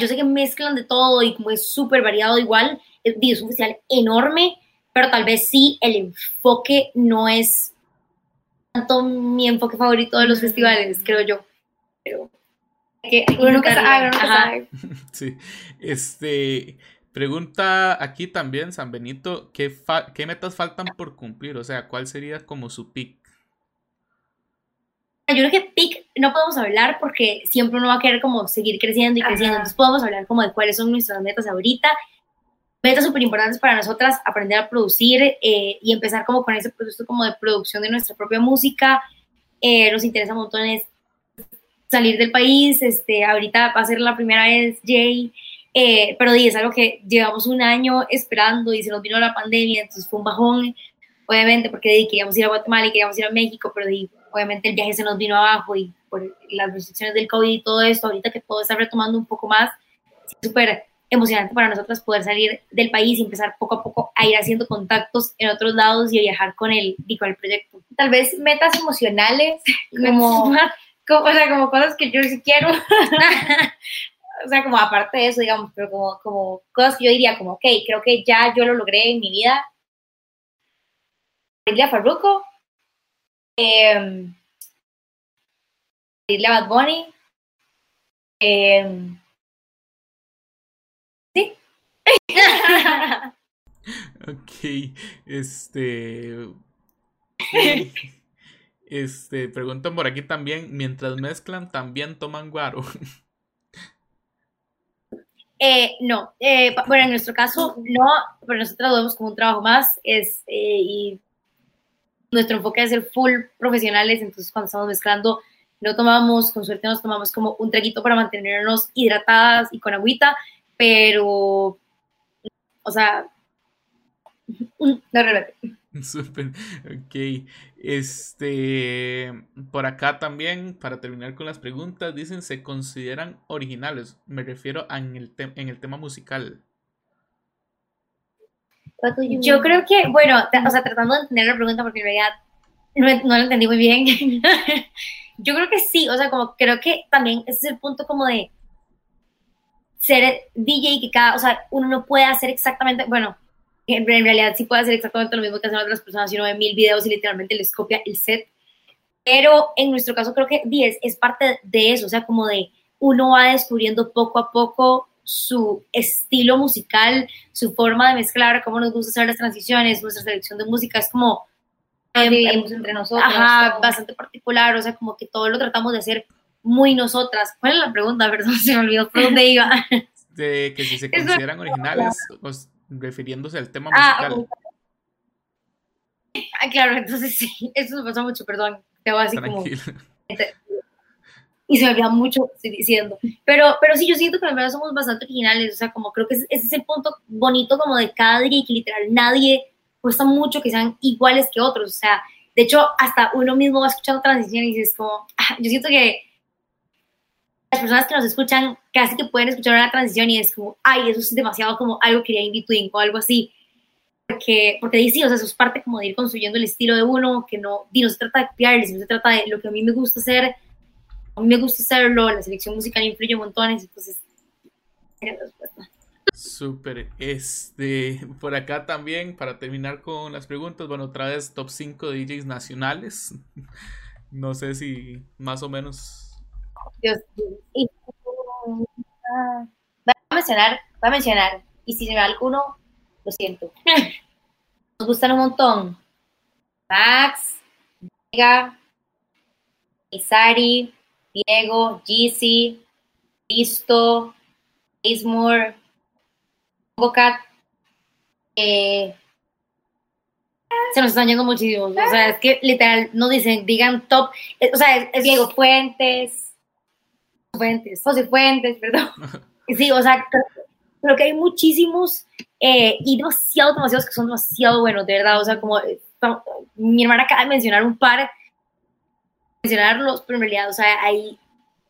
yo sé que mezclan de todo y como es súper variado igual, es un festival enorme, pero tal vez sí el enfoque no es tanto mi enfoque favorito de los festivales, creo yo. Pero que uno nunca sabe, Sí, este... Pregunta aquí también, San Benito, ¿qué, ¿qué, metas faltan por cumplir? O sea, ¿cuál sería como su pick? Yo creo que pick no podemos hablar porque siempre uno va a querer como seguir creciendo y creciendo. Entonces podemos hablar como de cuáles son nuestras metas ahorita. Metas súper importantes para nosotras, aprender a producir eh, y empezar como con ese proceso como de producción de nuestra propia música. Eh, nos interesa un montón salir del país. Este, ahorita va a ser la primera vez Jay eh, pero es algo que llevamos un año esperando y se nos vino la pandemia, entonces fue un bajón, obviamente, porque queríamos ir a Guatemala y queríamos ir a México, pero obviamente el viaje se nos vino abajo y por las restricciones del COVID y todo esto, ahorita que todo está retomando un poco más, es súper emocionante para nosotros poder salir del país y empezar poco a poco a ir haciendo contactos en otros lados y a viajar con el, con el proyecto. Tal vez metas emocionales, como, como, o sea, como cosas que yo sí quiero, o sea, como aparte de eso, digamos, pero como, como cosas que yo diría como, ok, creo que ya yo lo logré en mi vida. Irle Farruko, eh, irle a Bad Bunny, eh, sí. ok, este... Este, preguntan por aquí también, mientras mezclan, también toman guaro. Eh, no, eh, bueno, en nuestro caso no, pero nosotros lo vemos como un trabajo más es, eh, y nuestro enfoque es ser full profesionales, entonces cuando estamos mezclando no tomamos, con suerte nos tomamos como un traguito para mantenernos hidratadas y con agüita, pero, o sea, no realmente. Súper, ok. Este, por acá también, para terminar con las preguntas, dicen, ¿se consideran originales? Me refiero en el, en el tema musical. Yo creo que, bueno, o sea, tratando de entender la pregunta porque en realidad no, no la entendí muy bien. Yo creo que sí, o sea, como creo que también ese es el punto como de ser DJ que cada, o sea, uno no puede hacer exactamente, bueno, en realidad sí puede hacer exactamente lo mismo que hacen otras personas, si uno ve mil videos y literalmente les copia el set. Pero en nuestro caso creo que 10 es parte de eso, o sea, como de uno va descubriendo poco a poco su estilo musical, su forma de mezclar, cómo nos gusta hacer las transiciones, nuestra selección de música es como vivimos entre nosotros. Ajá, bastante particular, o sea, como que todo lo tratamos de hacer muy nosotras. ¿Cuál es la pregunta? Perdón, se me olvidó por dónde iba. De que si se consideran originales, pues, refiriéndose al tema ah, musical. Ah, claro, entonces sí, eso me pasa mucho, perdón. Te voy así como. Y se me olvida mucho, estoy diciendo. Pero, pero sí, yo siento que en verdad somos bastante originales. O sea, como creo que ese, es el punto bonito como de cada día que literal nadie cuesta mucho que sean iguales que otros. O sea, de hecho, hasta uno mismo va escuchando transiciones y dices como, ah, yo siento que las personas que nos escuchan casi que pueden escuchar una transición y es como, ay, eso es demasiado como algo que quería in between o algo así. Porque, porque dice, o sea, eso es parte como de ir construyendo el estilo de uno, que no, no se trata de copiar, sino se trata de lo que a mí me gusta hacer, a mí me gusta hacerlo, la selección musical influye montones, entonces, Súper, este, por acá también, para terminar con las preguntas, bueno, otra vez top 5 DJs nacionales, no sé si más o menos Dios. va a mencionar, va a mencionar. Y si se me alguno, lo siento. Nos gustan un montón. Max, Vega, Isari, Diego, Jeezy, Listo, Ismore, Bocat. Eh, se nos están yendo muchísimos. O sea, es que literal no dicen, digan top. Eh, o sea, es Diego Fuentes, Fuentes, José Fuentes, perdón. Sí, o sea, creo, que hay muchísimos eh, y demasiado, demasiados que son demasiado buenos, de verdad. O sea, como eh, mi hermana acaba de mencionar un par, mencionarlos, pero en realidad, o sea, hay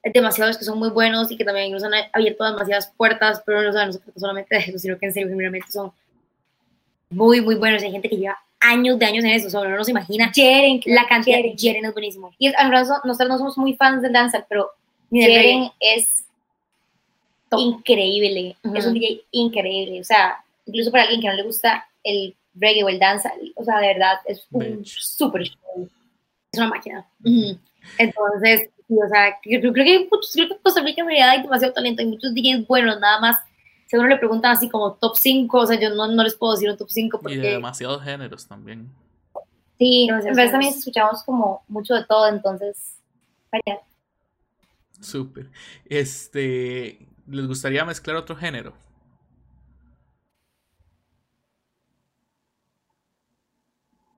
demasiados que son muy buenos y que también nos han abierto demasiadas puertas, pero no, o no se trata solamente de eso, sino que en serio, generalmente son muy, muy buenos. Hay gente que lleva años de años en eso, solo no nos imagina Jeren, la cantidad. Jeren. Jeren es buenísimo. Y nosotros, nosotros no somos muy fans del danza, pero Jeren es increíble, es un DJ increíble, o sea, incluso para alguien que no le gusta el reggae o el danza, o sea, de verdad, es un súper Es una máquina. Entonces, o sea, yo creo que, creo que Costa Rica en realidad hay demasiado talento, hay muchos DJs buenos, nada más si uno le preguntan así como top 5, o sea, yo no, no les puedo decir un top 5 porque... Y de demasiados géneros también. Sí, en vez también escuchamos como mucho de todo, entonces, variar. Súper. Este, ¿les gustaría mezclar otro género?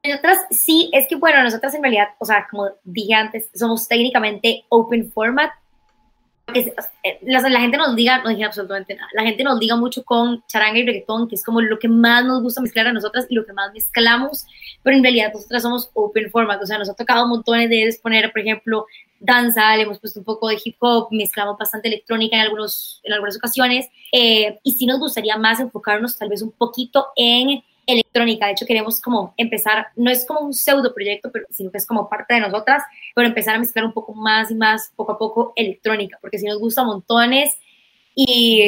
Nosotras sí, es que bueno, nosotras en realidad, o sea, como dije antes, somos técnicamente open format, que eh, la, la, gente nos diga, no dije absolutamente nada, la gente nos diga mucho con charanga y reggaetón, que es como lo que más nos gusta mezclar a nosotras y lo que más mezclamos, pero en realidad nosotras somos open format, o sea, nos ha tocado montones de exponer, por ejemplo, danza, le hemos puesto un poco de hip hop, mezclamos bastante electrónica en, algunos, en algunas ocasiones, eh, y sí nos gustaría más enfocarnos tal vez un poquito en electrónica. De hecho, queremos como empezar, no es como un pseudo proyecto, pero, sino que es como parte de nosotras, pero empezar a mezclar un poco más y más, poco a poco, electrónica, porque si nos gusta montones y,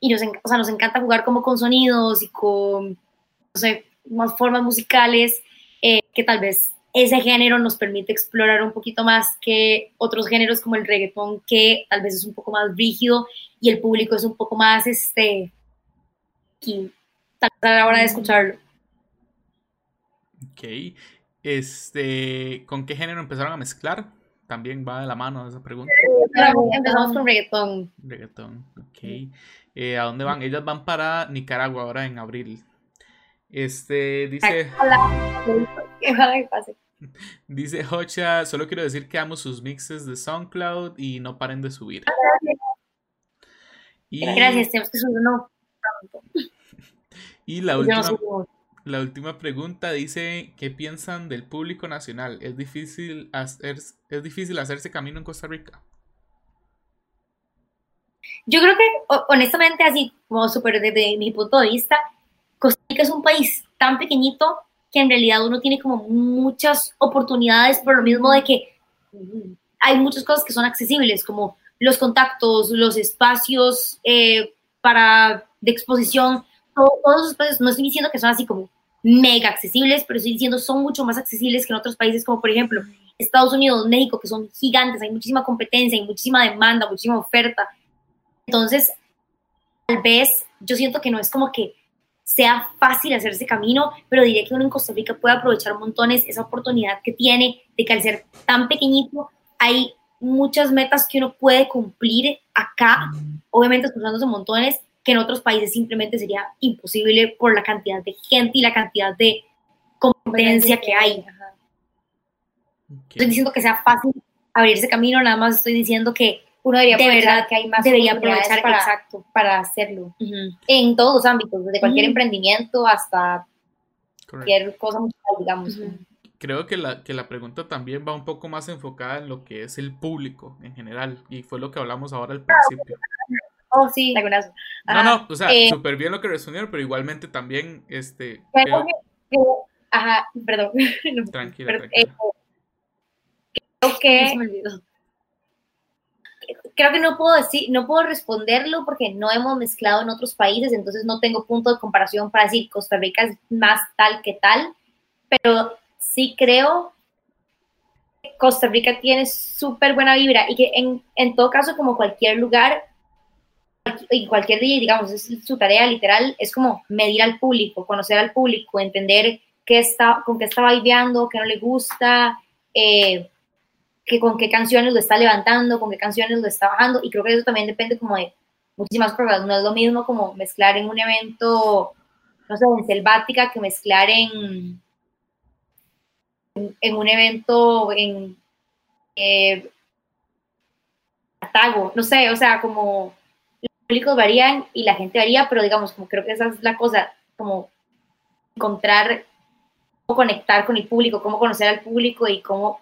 y nos encanta jugar como con sonidos y con, no sé, más formas musicales eh, que tal vez ese género nos permite explorar un poquito más que otros géneros como el reggaetón, que tal vez es un poco más rígido y el público es un poco más, este, a la hora de escucharlo. Ok. Este, ¿con qué género empezaron a mezclar? También va de la mano esa pregunta. Empezamos con reggaetón. Reggaetón, ok. Eh, ¿A dónde van? Ellas van para Nicaragua ahora en abril. Este, dice... Dice Hocha, solo quiero decir que amo sus mixes de SoundCloud y no paren de subir. Gracias, tenemos que subir uno y la última, la última pregunta dice, ¿qué piensan del público nacional? ¿Es difícil, hacer, ¿Es difícil hacerse camino en Costa Rica? Yo creo que, honestamente, así como súper desde mi punto de vista, Costa Rica es un país tan pequeñito que en realidad uno tiene como muchas oportunidades por lo mismo de que hay muchas cosas que son accesibles, como los contactos, los espacios eh, para, de exposición, todos los espacios, no estoy diciendo que son así como mega accesibles, pero estoy diciendo son mucho más accesibles que en otros países como por ejemplo Estados Unidos, México, que son gigantes, hay muchísima competencia, hay muchísima demanda, muchísima oferta. Entonces, tal vez yo siento que no es como que sea fácil hacer ese camino, pero diría que uno en Costa Rica puede aprovechar montones esa oportunidad que tiene de que al ser tan pequeñito hay muchas metas que uno puede cumplir acá, obviamente esforzándose montones, que en otros países simplemente sería imposible por la cantidad de gente y la cantidad de competencia que hay. Estoy diciendo que sea fácil abrirse camino, nada más estoy diciendo que uno debería aprovechar que hay más debería aprovechar para, exacto. para hacerlo en todos los ámbitos, desde cualquier emprendimiento hasta cualquier cosa musical, digamos. Creo que la, que la pregunta también va un poco más enfocada en lo que es el público en general, y fue lo que hablamos ahora al principio. Oh, sí, No, no, o sea, eh, súper bien lo que respondieron, pero igualmente también, este... Creo, ajá, perdón. Tranquila, tranquila. Eh, creo que... Creo que no puedo decir, no puedo responderlo porque no hemos mezclado en otros países, entonces no tengo punto de comparación para decir Costa Rica es más tal que tal, pero sí creo que Costa Rica tiene súper buena vibra y que en, en todo caso, como cualquier lugar, y cualquier día, digamos, es su tarea literal, es como medir al público, conocer al público, entender qué está, con qué está viveando, qué no le gusta, eh, que, con qué canciones lo está levantando, con qué canciones lo está bajando, y creo que eso también depende como de muchísimas cosas, no es lo mismo como mezclar en un evento, no sé, en Selvática, que mezclar en, en, un evento en eh, no sé, o sea, como públicos varían y la gente varía, pero digamos, como creo que esa es la cosa, como encontrar cómo conectar con el público, cómo conocer al público y cómo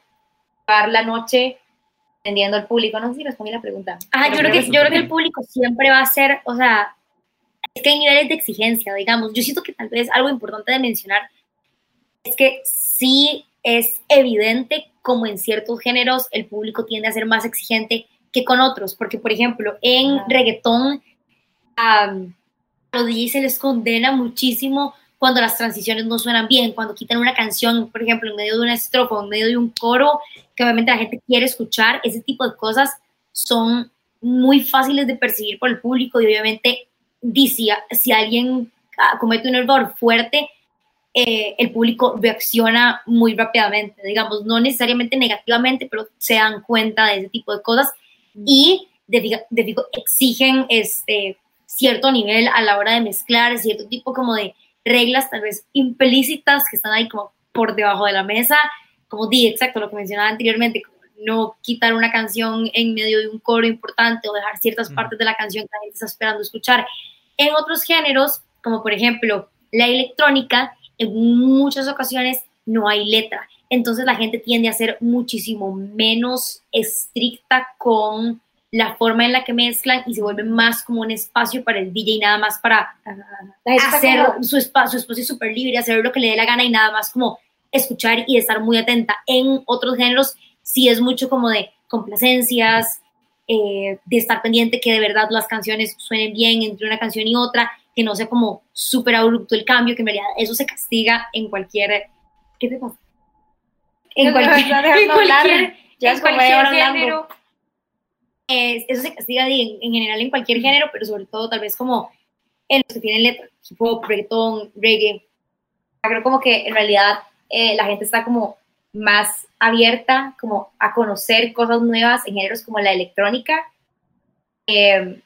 llevar la noche dependiendo del público. No sé si respondí la pregunta. Ah, yo creo, que, yo creo que el público siempre va a ser, o sea, es que hay niveles de exigencia, digamos. Yo siento que tal vez algo importante de mencionar es que sí es evidente como en ciertos géneros el público tiende a ser más exigente que con otros, porque por ejemplo en reggaetón a los DJs se les condena muchísimo cuando las transiciones no suenan bien, cuando quitan una canción, por ejemplo, en medio de una estrofa, en medio de un coro, que obviamente la gente quiere escuchar, ese tipo de cosas son muy fáciles de percibir por el público y obviamente si, si alguien ah, comete un error fuerte, eh, el público reacciona muy rápidamente, digamos, no necesariamente negativamente, pero se dan cuenta de ese tipo de cosas y de, de, exigen este, cierto nivel a la hora de mezclar, cierto tipo como de reglas tal vez implícitas que están ahí como por debajo de la mesa, como di exacto lo que mencionaba anteriormente, como no quitar una canción en medio de un coro importante o dejar ciertas partes de la canción que la gente está esperando escuchar. En otros géneros, como por ejemplo la electrónica, en muchas ocasiones no hay letra. Entonces la gente tiende a ser muchísimo menos estricta con la forma en la que mezclan y se vuelve más como un espacio para el DJ y nada más para hacer su espacio, su espacio súper libre, hacer lo que le dé la gana y nada más como escuchar y estar muy atenta. En otros géneros sí es mucho como de complacencias, eh, de estar pendiente que de verdad las canciones suenen bien entre una canción y otra que no sea como súper abrupto el cambio, que en realidad eso se castiga en cualquier... ¿Qué te pasa? En cualquier, en cualquier, ya en cualquier género. eso se castiga en, general en cualquier género, pero sobre todo tal vez como en los que tienen letra, hip hop, reggaetón, reggae. Creo como que en realidad eh, la gente está como más abierta como a conocer cosas nuevas en géneros como la electrónica. Eh,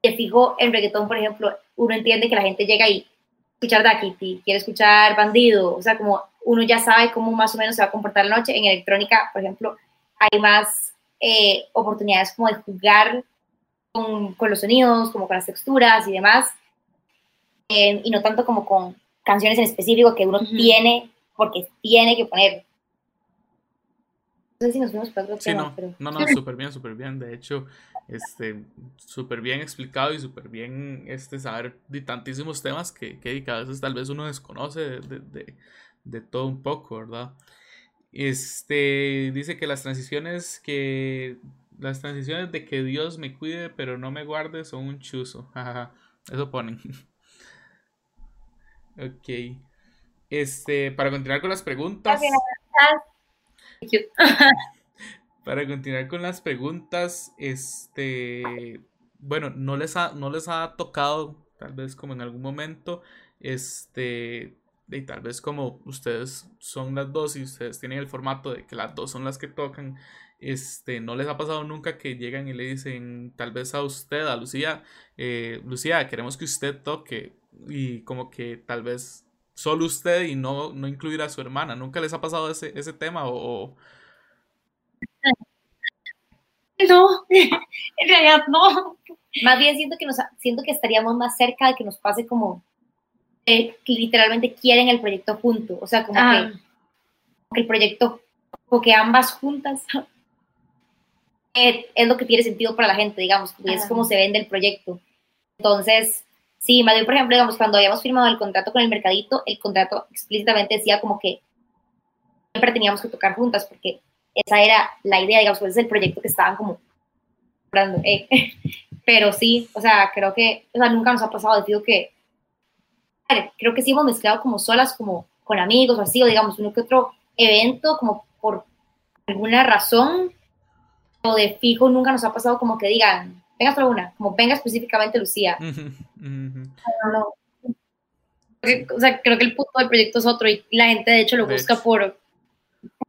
te fijo en reggaetón, por ejemplo, uno entiende que la gente llega y escuchar Dakiti, quiere escuchar Bandido, o sea, como uno ya sabe cómo más o menos se va a comportar la noche. En electrónica, por ejemplo, hay más eh, oportunidades como de jugar con, con, los sonidos, como con las texturas y demás, eh, y no tanto como con canciones en específico que uno tiene, porque tiene que poner. No sé si nos fuimos para otro tema, no, pero... no, no, súper bien, súper bien. De hecho, este, súper bien explicado y súper bien este, saber de tantísimos temas que, que, a veces tal vez uno desconoce de, de, de, todo un poco, ¿verdad? Este, dice que las transiciones que las transiciones de que Dios me cuide pero no me guarde son un chuzo. Eso ponen. ok. Este, para continuar con las preguntas. Para continuar con las preguntas, este, bueno, no les ha, no les ha tocado, tal vez como en algún momento, este, y tal vez como ustedes son las dos y ustedes tienen el formato de que las dos son las que tocan, este, no les ha pasado nunca que llegan y le dicen tal vez a usted, a Lucía, eh, Lucía, queremos que usted toque y como que tal vez solo usted y no, no incluir a su hermana. ¿Nunca les ha pasado ese, ese tema o, no, en realidad no. Más bien siento que, nos, siento que estaríamos más cerca de que nos pase como que literalmente quieren el proyecto junto. O sea, como que, el proyecto, o que ambas juntas es lo que tiene sentido para la gente, digamos, y es como se vende el proyecto. Entonces, sí, más bien, por ejemplo, digamos, cuando habíamos firmado el contrato con el mercadito, el contrato explícitamente decía como que siempre teníamos que tocar juntas, porque esa era la idea, digamos, pues es el proyecto que estaban como eh. Pero sí, o sea, creo que, o sea, nunca nos ha pasado, digo que, creo que sí hemos mezclado como solas, como con amigos o así, o digamos, uno que otro evento, como por alguna razón, o de fijo, nunca nos ha pasado como que digan, venga solo una, como venga específicamente Lucía. no, o sea, creo que el punto del proyecto es otro y la gente de hecho lo busca por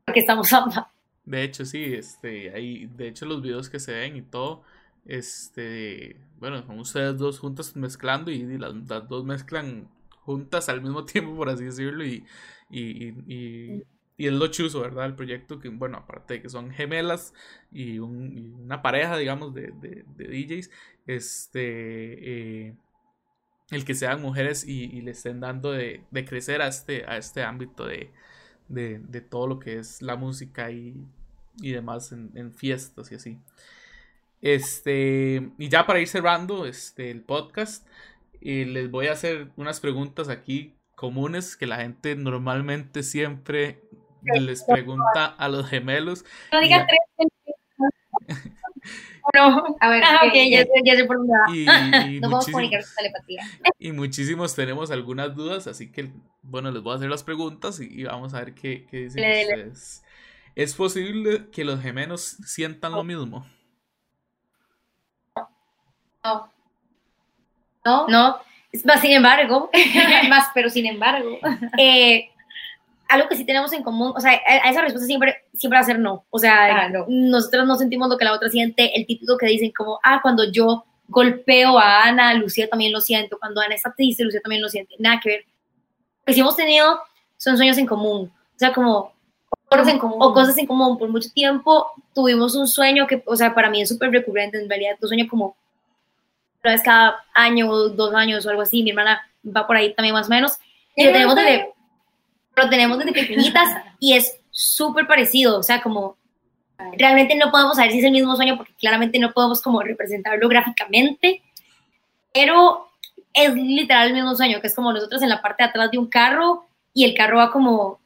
porque estamos ambas. De hecho, sí, este, hay, de hecho los videos que se ven y todo, este, bueno, son ustedes dos juntas mezclando y, las, dos mezclan juntas al mismo tiempo, por así decirlo, y, y, y, y es lo chuso, ¿verdad? El proyecto que, bueno, aparte de que son gemelas y, una pareja, digamos, de, de, de DJs, este, eh, el que sean mujeres y, le estén dando de, de, crecer a este, a este ámbito de, de, de todo lo que es la música y y demás en, fiestas y así. Este, y ya para ir cerrando este, el podcast, eh, les voy a hacer unas preguntas aquí comunes que la gente normalmente siempre les pregunta a los gemelos. No diga tres. no, a ver, ah, ya, ya, sé por dónde va. Y, no comunicar su telepatía. Y muchísimos tenemos algunas dudas, así que, bueno, les voy a hacer las preguntas y, vamos a ver qué, qué dicen ustedes. ¿Es posible que los gemelos sientan lo mismo? No. No. No. Más sin embargo, más, pero sin embargo, eh, algo que sí tenemos en común, o sea, a esa respuesta siempre, siempre va a ser no. O sea, nosotros no sentimos lo que la otra siente, el típico que dicen como, ah, cuando yo golpeo a Ana, Lucía también lo siento, cuando Ana está triste, Lucía también lo siente, nada que ver. Lo que sí hemos tenido son sueños en común, o sea, como cosas en común. o cosas en común. Por mucho tiempo tuvimos un sueño que, o sea, para mí es súper recurrente, en realidad, tu sueño como una vez cada año, dos años o algo así, mi hermana va por ahí también más o menos, y lo tenemos desde lo tenemos desde pequeñitas y es súper parecido, o sea, como realmente no podemos saber si es el mismo sueño porque claramente no podemos como representarlo gráficamente, pero es literal el mismo sueño, que es como nosotros en la parte de atrás de un carro y el carro va como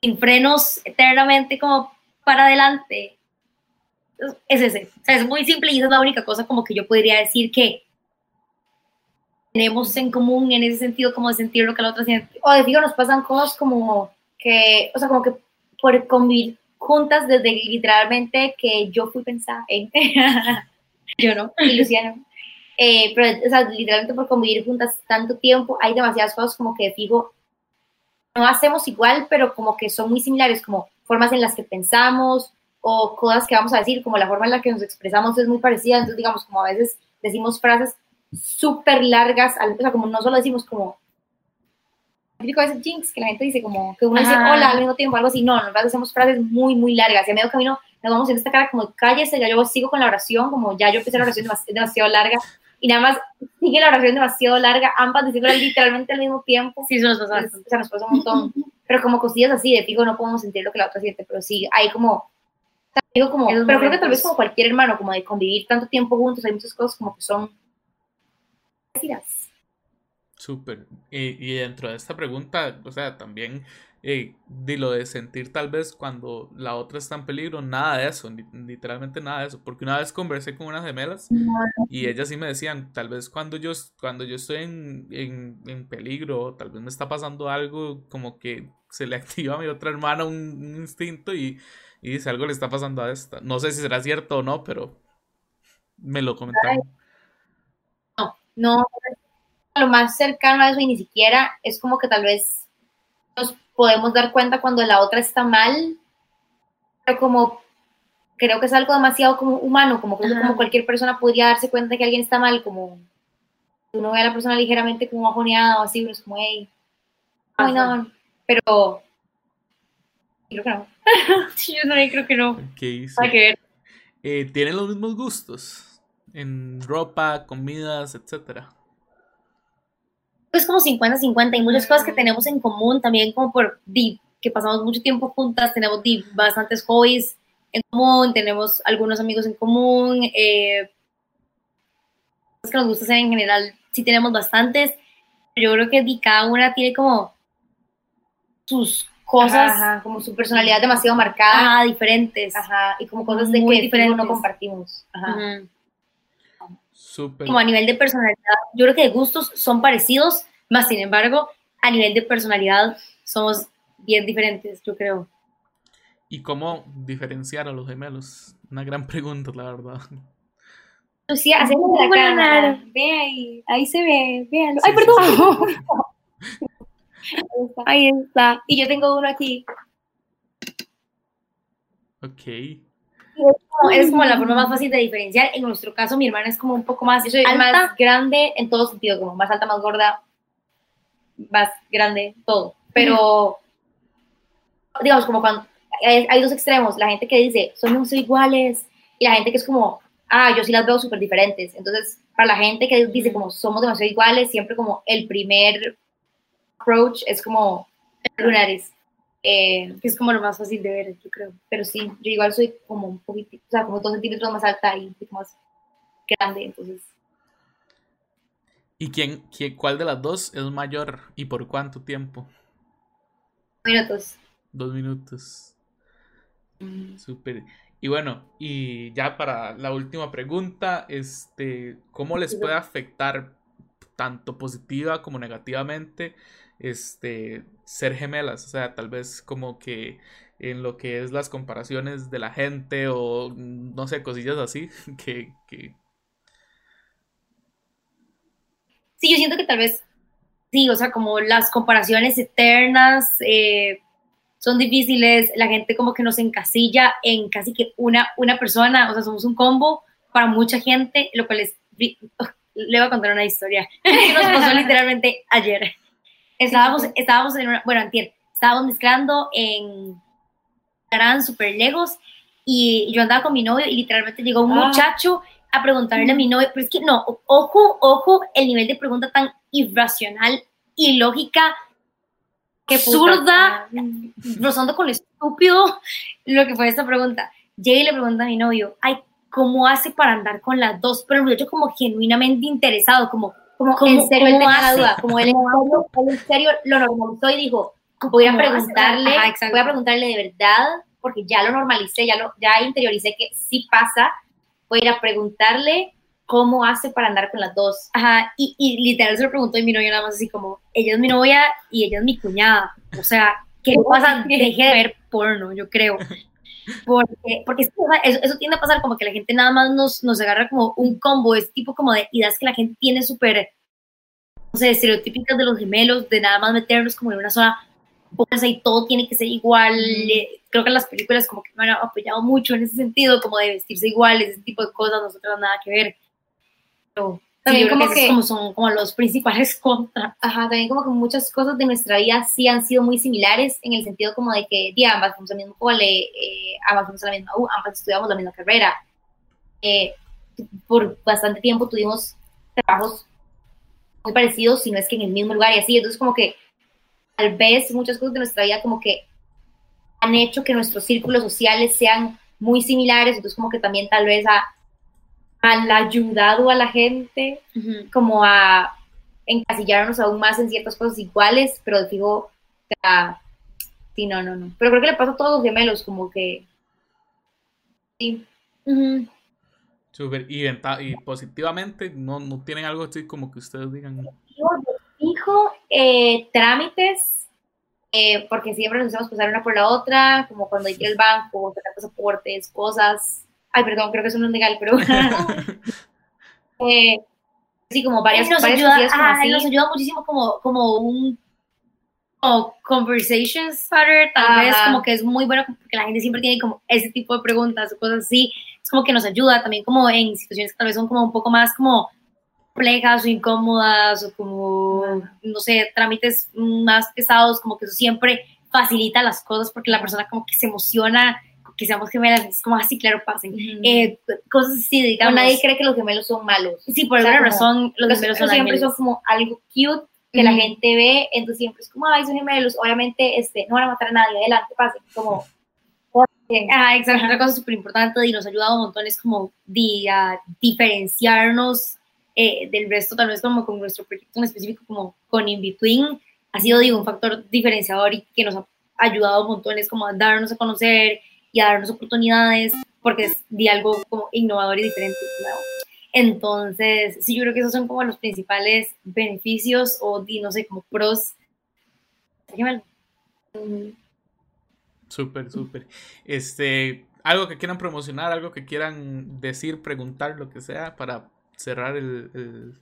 sin frenos eternamente como para adelante. Es ese, o sea, es muy simple y esa es la única cosa como que yo podría decir que tenemos en común en ese sentido, como de sentir lo que la otra siente. O de digo, nos pasan cosas como que, o sea, como que por convivir juntas desde literalmente que yo fui pensada en, yo no, y Luciano. Eh, pero, o sea, literalmente por convivir juntas tanto tiempo, hay demasiadas cosas como que digo, no hacemos igual, pero como que son muy similares, como formas en las que pensamos o cosas que vamos a decir, como la forma en la que nos expresamos es muy parecida, entonces digamos, como a veces decimos frases súper largas, o sea, como no solo decimos como, típico ese jinx que la gente dice como, que uno dice hola al mismo tiempo, algo así, no, nosotros hacemos frases muy, muy largas, y a medio camino nos vamos en esta cara como, cállese, ya yo sigo con la oración, como ya yo empecé la oración demasiado, larga, y nada más sigue la oración demasiado larga, ambas diciendo literalmente al mismo tiempo. Sí, eso nos pasa. O sea, nos pasa un montón. pero como cosillas así, de fijo no podemos sentir lo que la otra siente, pero sí, hay como, digo como, pero creo que tal vez como cualquier hermano, como de convivir tanto tiempo juntos, hay muchas cosas como que son Súper. Y, dentro de esta pregunta, o sea, también eh, de lo de sentir tal vez cuando la otra está en peligro, nada de eso, literalmente nada de eso, porque una vez conversé con unas gemelas y ellas sí me decían, tal vez cuando yo, cuando yo estoy en, en, peligro, tal vez me está pasando algo como que se le activa a mi otra hermana un, instinto y, y, dice algo le está pasando a esta. No sé si será cierto o no, pero me lo comentaron. No, lo más cercano a eso y ni siquiera es como que tal vez nos podemos dar cuenta cuando la otra está mal, pero como creo que es algo demasiado como humano, como que como cualquier persona podría darse cuenta que alguien está mal, como uno ve a la persona ligeramente como ajoneada o así, pero es como, hey, no, pero creo que no. yo también creo que no. ¿Qué eh, ¿Tienen los mismos gustos? en ropa, comidas, etcétera? Pues como 50-50, hay muchas cosas que tenemos en común también, como por que pasamos mucho tiempo juntas, tenemos bastantes hobbies en común, tenemos algunos amigos en común, eh, que nos gusta hacer en general, sí tenemos bastantes, yo creo que cada una tiene como sus cosas, como su personalidad demasiado marcada, diferentes, y como cosas de que diferentes no compartimos. Ajá. Como a nivel de personalidad, yo creo que de gustos son parecidos, más sin embargo, a nivel de personalidad somos bien diferentes, yo creo. ¿Y cómo diferenciar a los gemelos? Una gran pregunta, la verdad. Sí, hacemos la cara. Ve ahí, ahí se ve, véanlo. ¡Ay, perdón! ahí está. Y yo tengo uno aquí. Ok es como la forma más fácil de diferenciar. En nuestro caso, mi hermana es como un poco más, soy más grande en todo sentido, como más alta, más gorda, más grande, todo. Pero, digamos, como cuando hay, dos extremos, la gente que dice, somos iguales, y la gente que es como, ah, yo sí las veo súper diferentes. Entonces, para la gente que dice como somos demasiado iguales, siempre como el primer approach es como lunares. eh, que es como lo más fácil de ver, yo creo. Pero sí, yo igual soy como un poquito, o sea, como dos centímetros más alta y un poquito más grande, entonces. ¿Y quién, quién, cuál de las dos es mayor y por cuánto tiempo? Minutos. Dos minutos. Mm. Súper. Y bueno, y ya para la última pregunta, este, ¿cómo les puede afectar tanto positiva como negativamente este, ser gemelas, o sea, tal vez como que en lo que es las comparaciones de la gente o no sé, cosillas así, que... Sí, yo siento que tal vez, sí, o sea, como las comparaciones eternas eh, son difíciles, la gente como que nos encasilla en casi que una, una persona, o sea, somos un combo para mucha gente, lo cual es... Le voy a contar una historia que nos pasó literalmente ayer. Estábamos, estábamos en una, bueno, antier, estábamos mezclando en Gran, súper lejos, y yo andaba con mi novio y literalmente llegó un ah. muchacho a preguntarle a mi novio, pero es que no, ojo, ojo, el nivel de pregunta tan irracional, y lógica absurda, rozando con lo estúpido lo que fue esta pregunta. Llegué y le pregunta a mi novio, ay, ¿cómo hace para andar con las dos? Pero me hecho como genuinamente interesado, como, como, en serio, él tenía la duda, como él, en serio lo normalizó y dijo, voy a preguntarle, voy a preguntarle de verdad, porque ya lo normalicé, ya lo, ya interioricé que sí pasa, voy a ir a preguntarle cómo hace para andar con las dos. Ajá, y, y literal se lo preguntó y mi novia nada más así como, ella es mi novia y ella es mi cuñada, o sea, ¿qué pasa? Deje de ver porno, yo creo. Porque, porque eso, eso, tiende a pasar como que la gente nada más nos, nos agarra como un combo, es tipo como de ideas que la gente tiene súper, no sé, estereotípicas de los gemelos, de nada más meternos como en una zona bolsa y todo tiene que ser igual. Creo que las películas como que me han apoyado mucho en ese sentido, como de vestirse iguales, ese tipo de cosas, nosotros nada que ver. Pero también como que, como son como los principales contras. Ajá, también como que muchas cosas de nuestra vida sí han sido muy similares en el sentido como de que, di, ambas fuimos al mismo cole, eh, ambas fuimos a la misma U, ambas estudiamos la misma carrera. Eh, por bastante tiempo tuvimos trabajos muy parecidos, si no es que en el mismo lugar y así, entonces como que tal vez muchas cosas de nuestra vida como que han hecho que nuestros círculos sociales sean muy similares, entonces como que también tal vez a han ayudado a la gente como a encasillarnos aún más en ciertas cosas iguales, pero digo, sí, no, no, no. Pero creo que le pasa a todos los gemelos, como que... Sí. Súper, y, y, positivamente, no, no tienen algo así como que ustedes digan. Hijo, eh, trámites, eh, porque siempre nos hacemos pasar una por la otra, como cuando hay que ir al banco, sacar pasaportes, cosas, Ay, perdón, creo que eso no es legal, pero. eh, sí, como varias, nos varias ayuda, como. Nos ayuda muchísimo como, como un como conversation starter, tal vez como que es muy bueno porque la gente siempre tiene como ese tipo de preguntas o cosas así. Es como que nos ayuda también como en situaciones que tal vez son como un poco más como complejas o incómodas o como, no sé, trámites más pesados, como que eso siempre facilita las cosas porque la persona como que se emociona que seamos gemelas, es como así, claro, pasen. eh, cosas así, digamos. nadie cree que los gemelos son malos. Sí, por alguna razón, los, gemelos son siempre son como algo cute que la gente ve, entonces siempre es como, ay, son gemelos, obviamente este, no van a matar a nadie, adelante, pasen, como... Ah, exacto, otra cosa súper importante y nos ha ayudado un montón es como di, a diferenciarnos eh, del resto, tal vez como con nuestro proyecto en específico, como con In Between, ha sido, digo, un factor diferenciador y que nos ha ayudado un montón, es como a darnos a conocer, y a darnos oportunidades porque es de algo como innovador y diferente. Entonces, sí, yo creo que esos son como los principales beneficios o, no sé, como pros. Súper, súper. Este, algo que quieran promocionar, algo que quieran decir, preguntar, lo que sea, para cerrar el,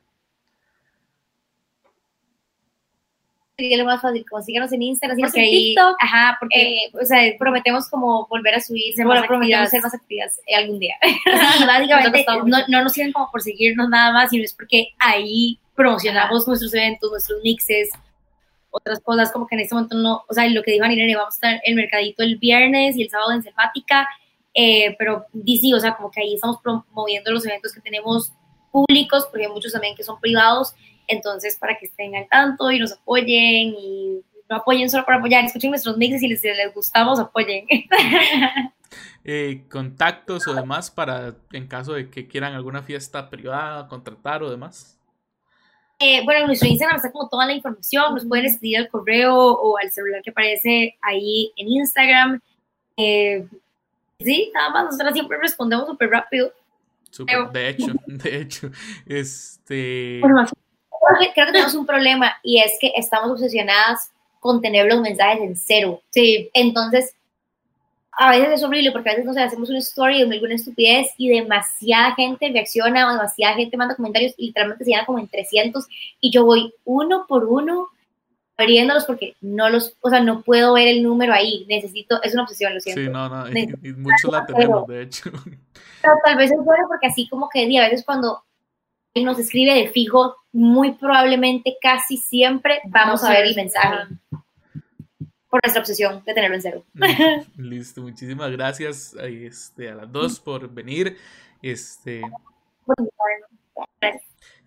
sería lo más fácil, como síganos en Instagram, porque ahí, TikTok, ajá, porque, eh, o sea, prometemos como volver a subir, bueno, prometemos hacer más actividades algún día. Sí, básicamente, no, no nos siguen como por seguirnos nada más, sino es porque ahí promocionamos nuestros eventos, nuestros mixes, otras cosas, como que en este momento no, o sea, lo que dijo Irene, vamos a estar en el mercadito el viernes y el sábado en Selmática, eh, pero sí, o sea, como que ahí estamos promoviendo los eventos que tenemos públicos, porque hay muchos también que son privados, entonces, para que estén al tanto y nos apoyen y no apoyen solo por apoyar, escuchen nuestros mixes y si les, gustamos, apoyen. Eh, contactos o demás para en caso de que quieran alguna fiesta privada, contratar o demás. Eh, bueno, en nuestro Instagram está como toda la información, nos pueden escribir al correo o al celular que aparece ahí en Instagram. Eh, sí, nada más, nosotros siempre respondemos súper rápido. de hecho, de hecho, este... creo que tenemos un problema y es que estamos obsesionadas con tener los mensajes en cero. Sí. Entonces, a veces es horrible porque a veces, no sé, hacemos una story de alguna estupidez y demasiada gente reacciona o demasiada gente manda comentarios y literalmente se llenan como en 300 y yo voy uno por uno abriéndolos porque no los, o sea, no puedo ver el número ahí, necesito, es una obsesión, lo siento. Sí, no, no, y, muchos la tenemos, de hecho. Pero tal vez es bueno porque así como que a veces cuando nos escribe de fijo, muy probablemente casi siempre vamos a ver el mensaje por nuestra obsesión de tenerlo en cero. Listo, muchísimas gracias este, a las dos por venir. Este,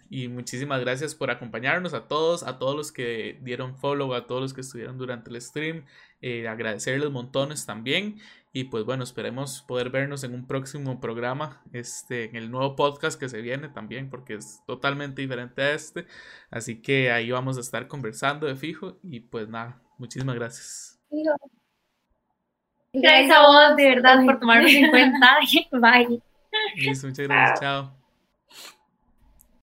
y muchísimas gracias por acompañarnos a todos, a todos los que dieron follow, a todos los que estuvieron durante el stream. Eh, agradecerles montones también. Y pues bueno, esperemos poder vernos en un próximo programa, este, en el nuevo podcast que se viene también, porque es totalmente diferente a este. Así que ahí vamos a estar conversando de fijo. Y pues nada, muchísimas gracias. Gracias a vos, de verdad, por tomarnos en cuenta. Bye. muchas gracias. Chao.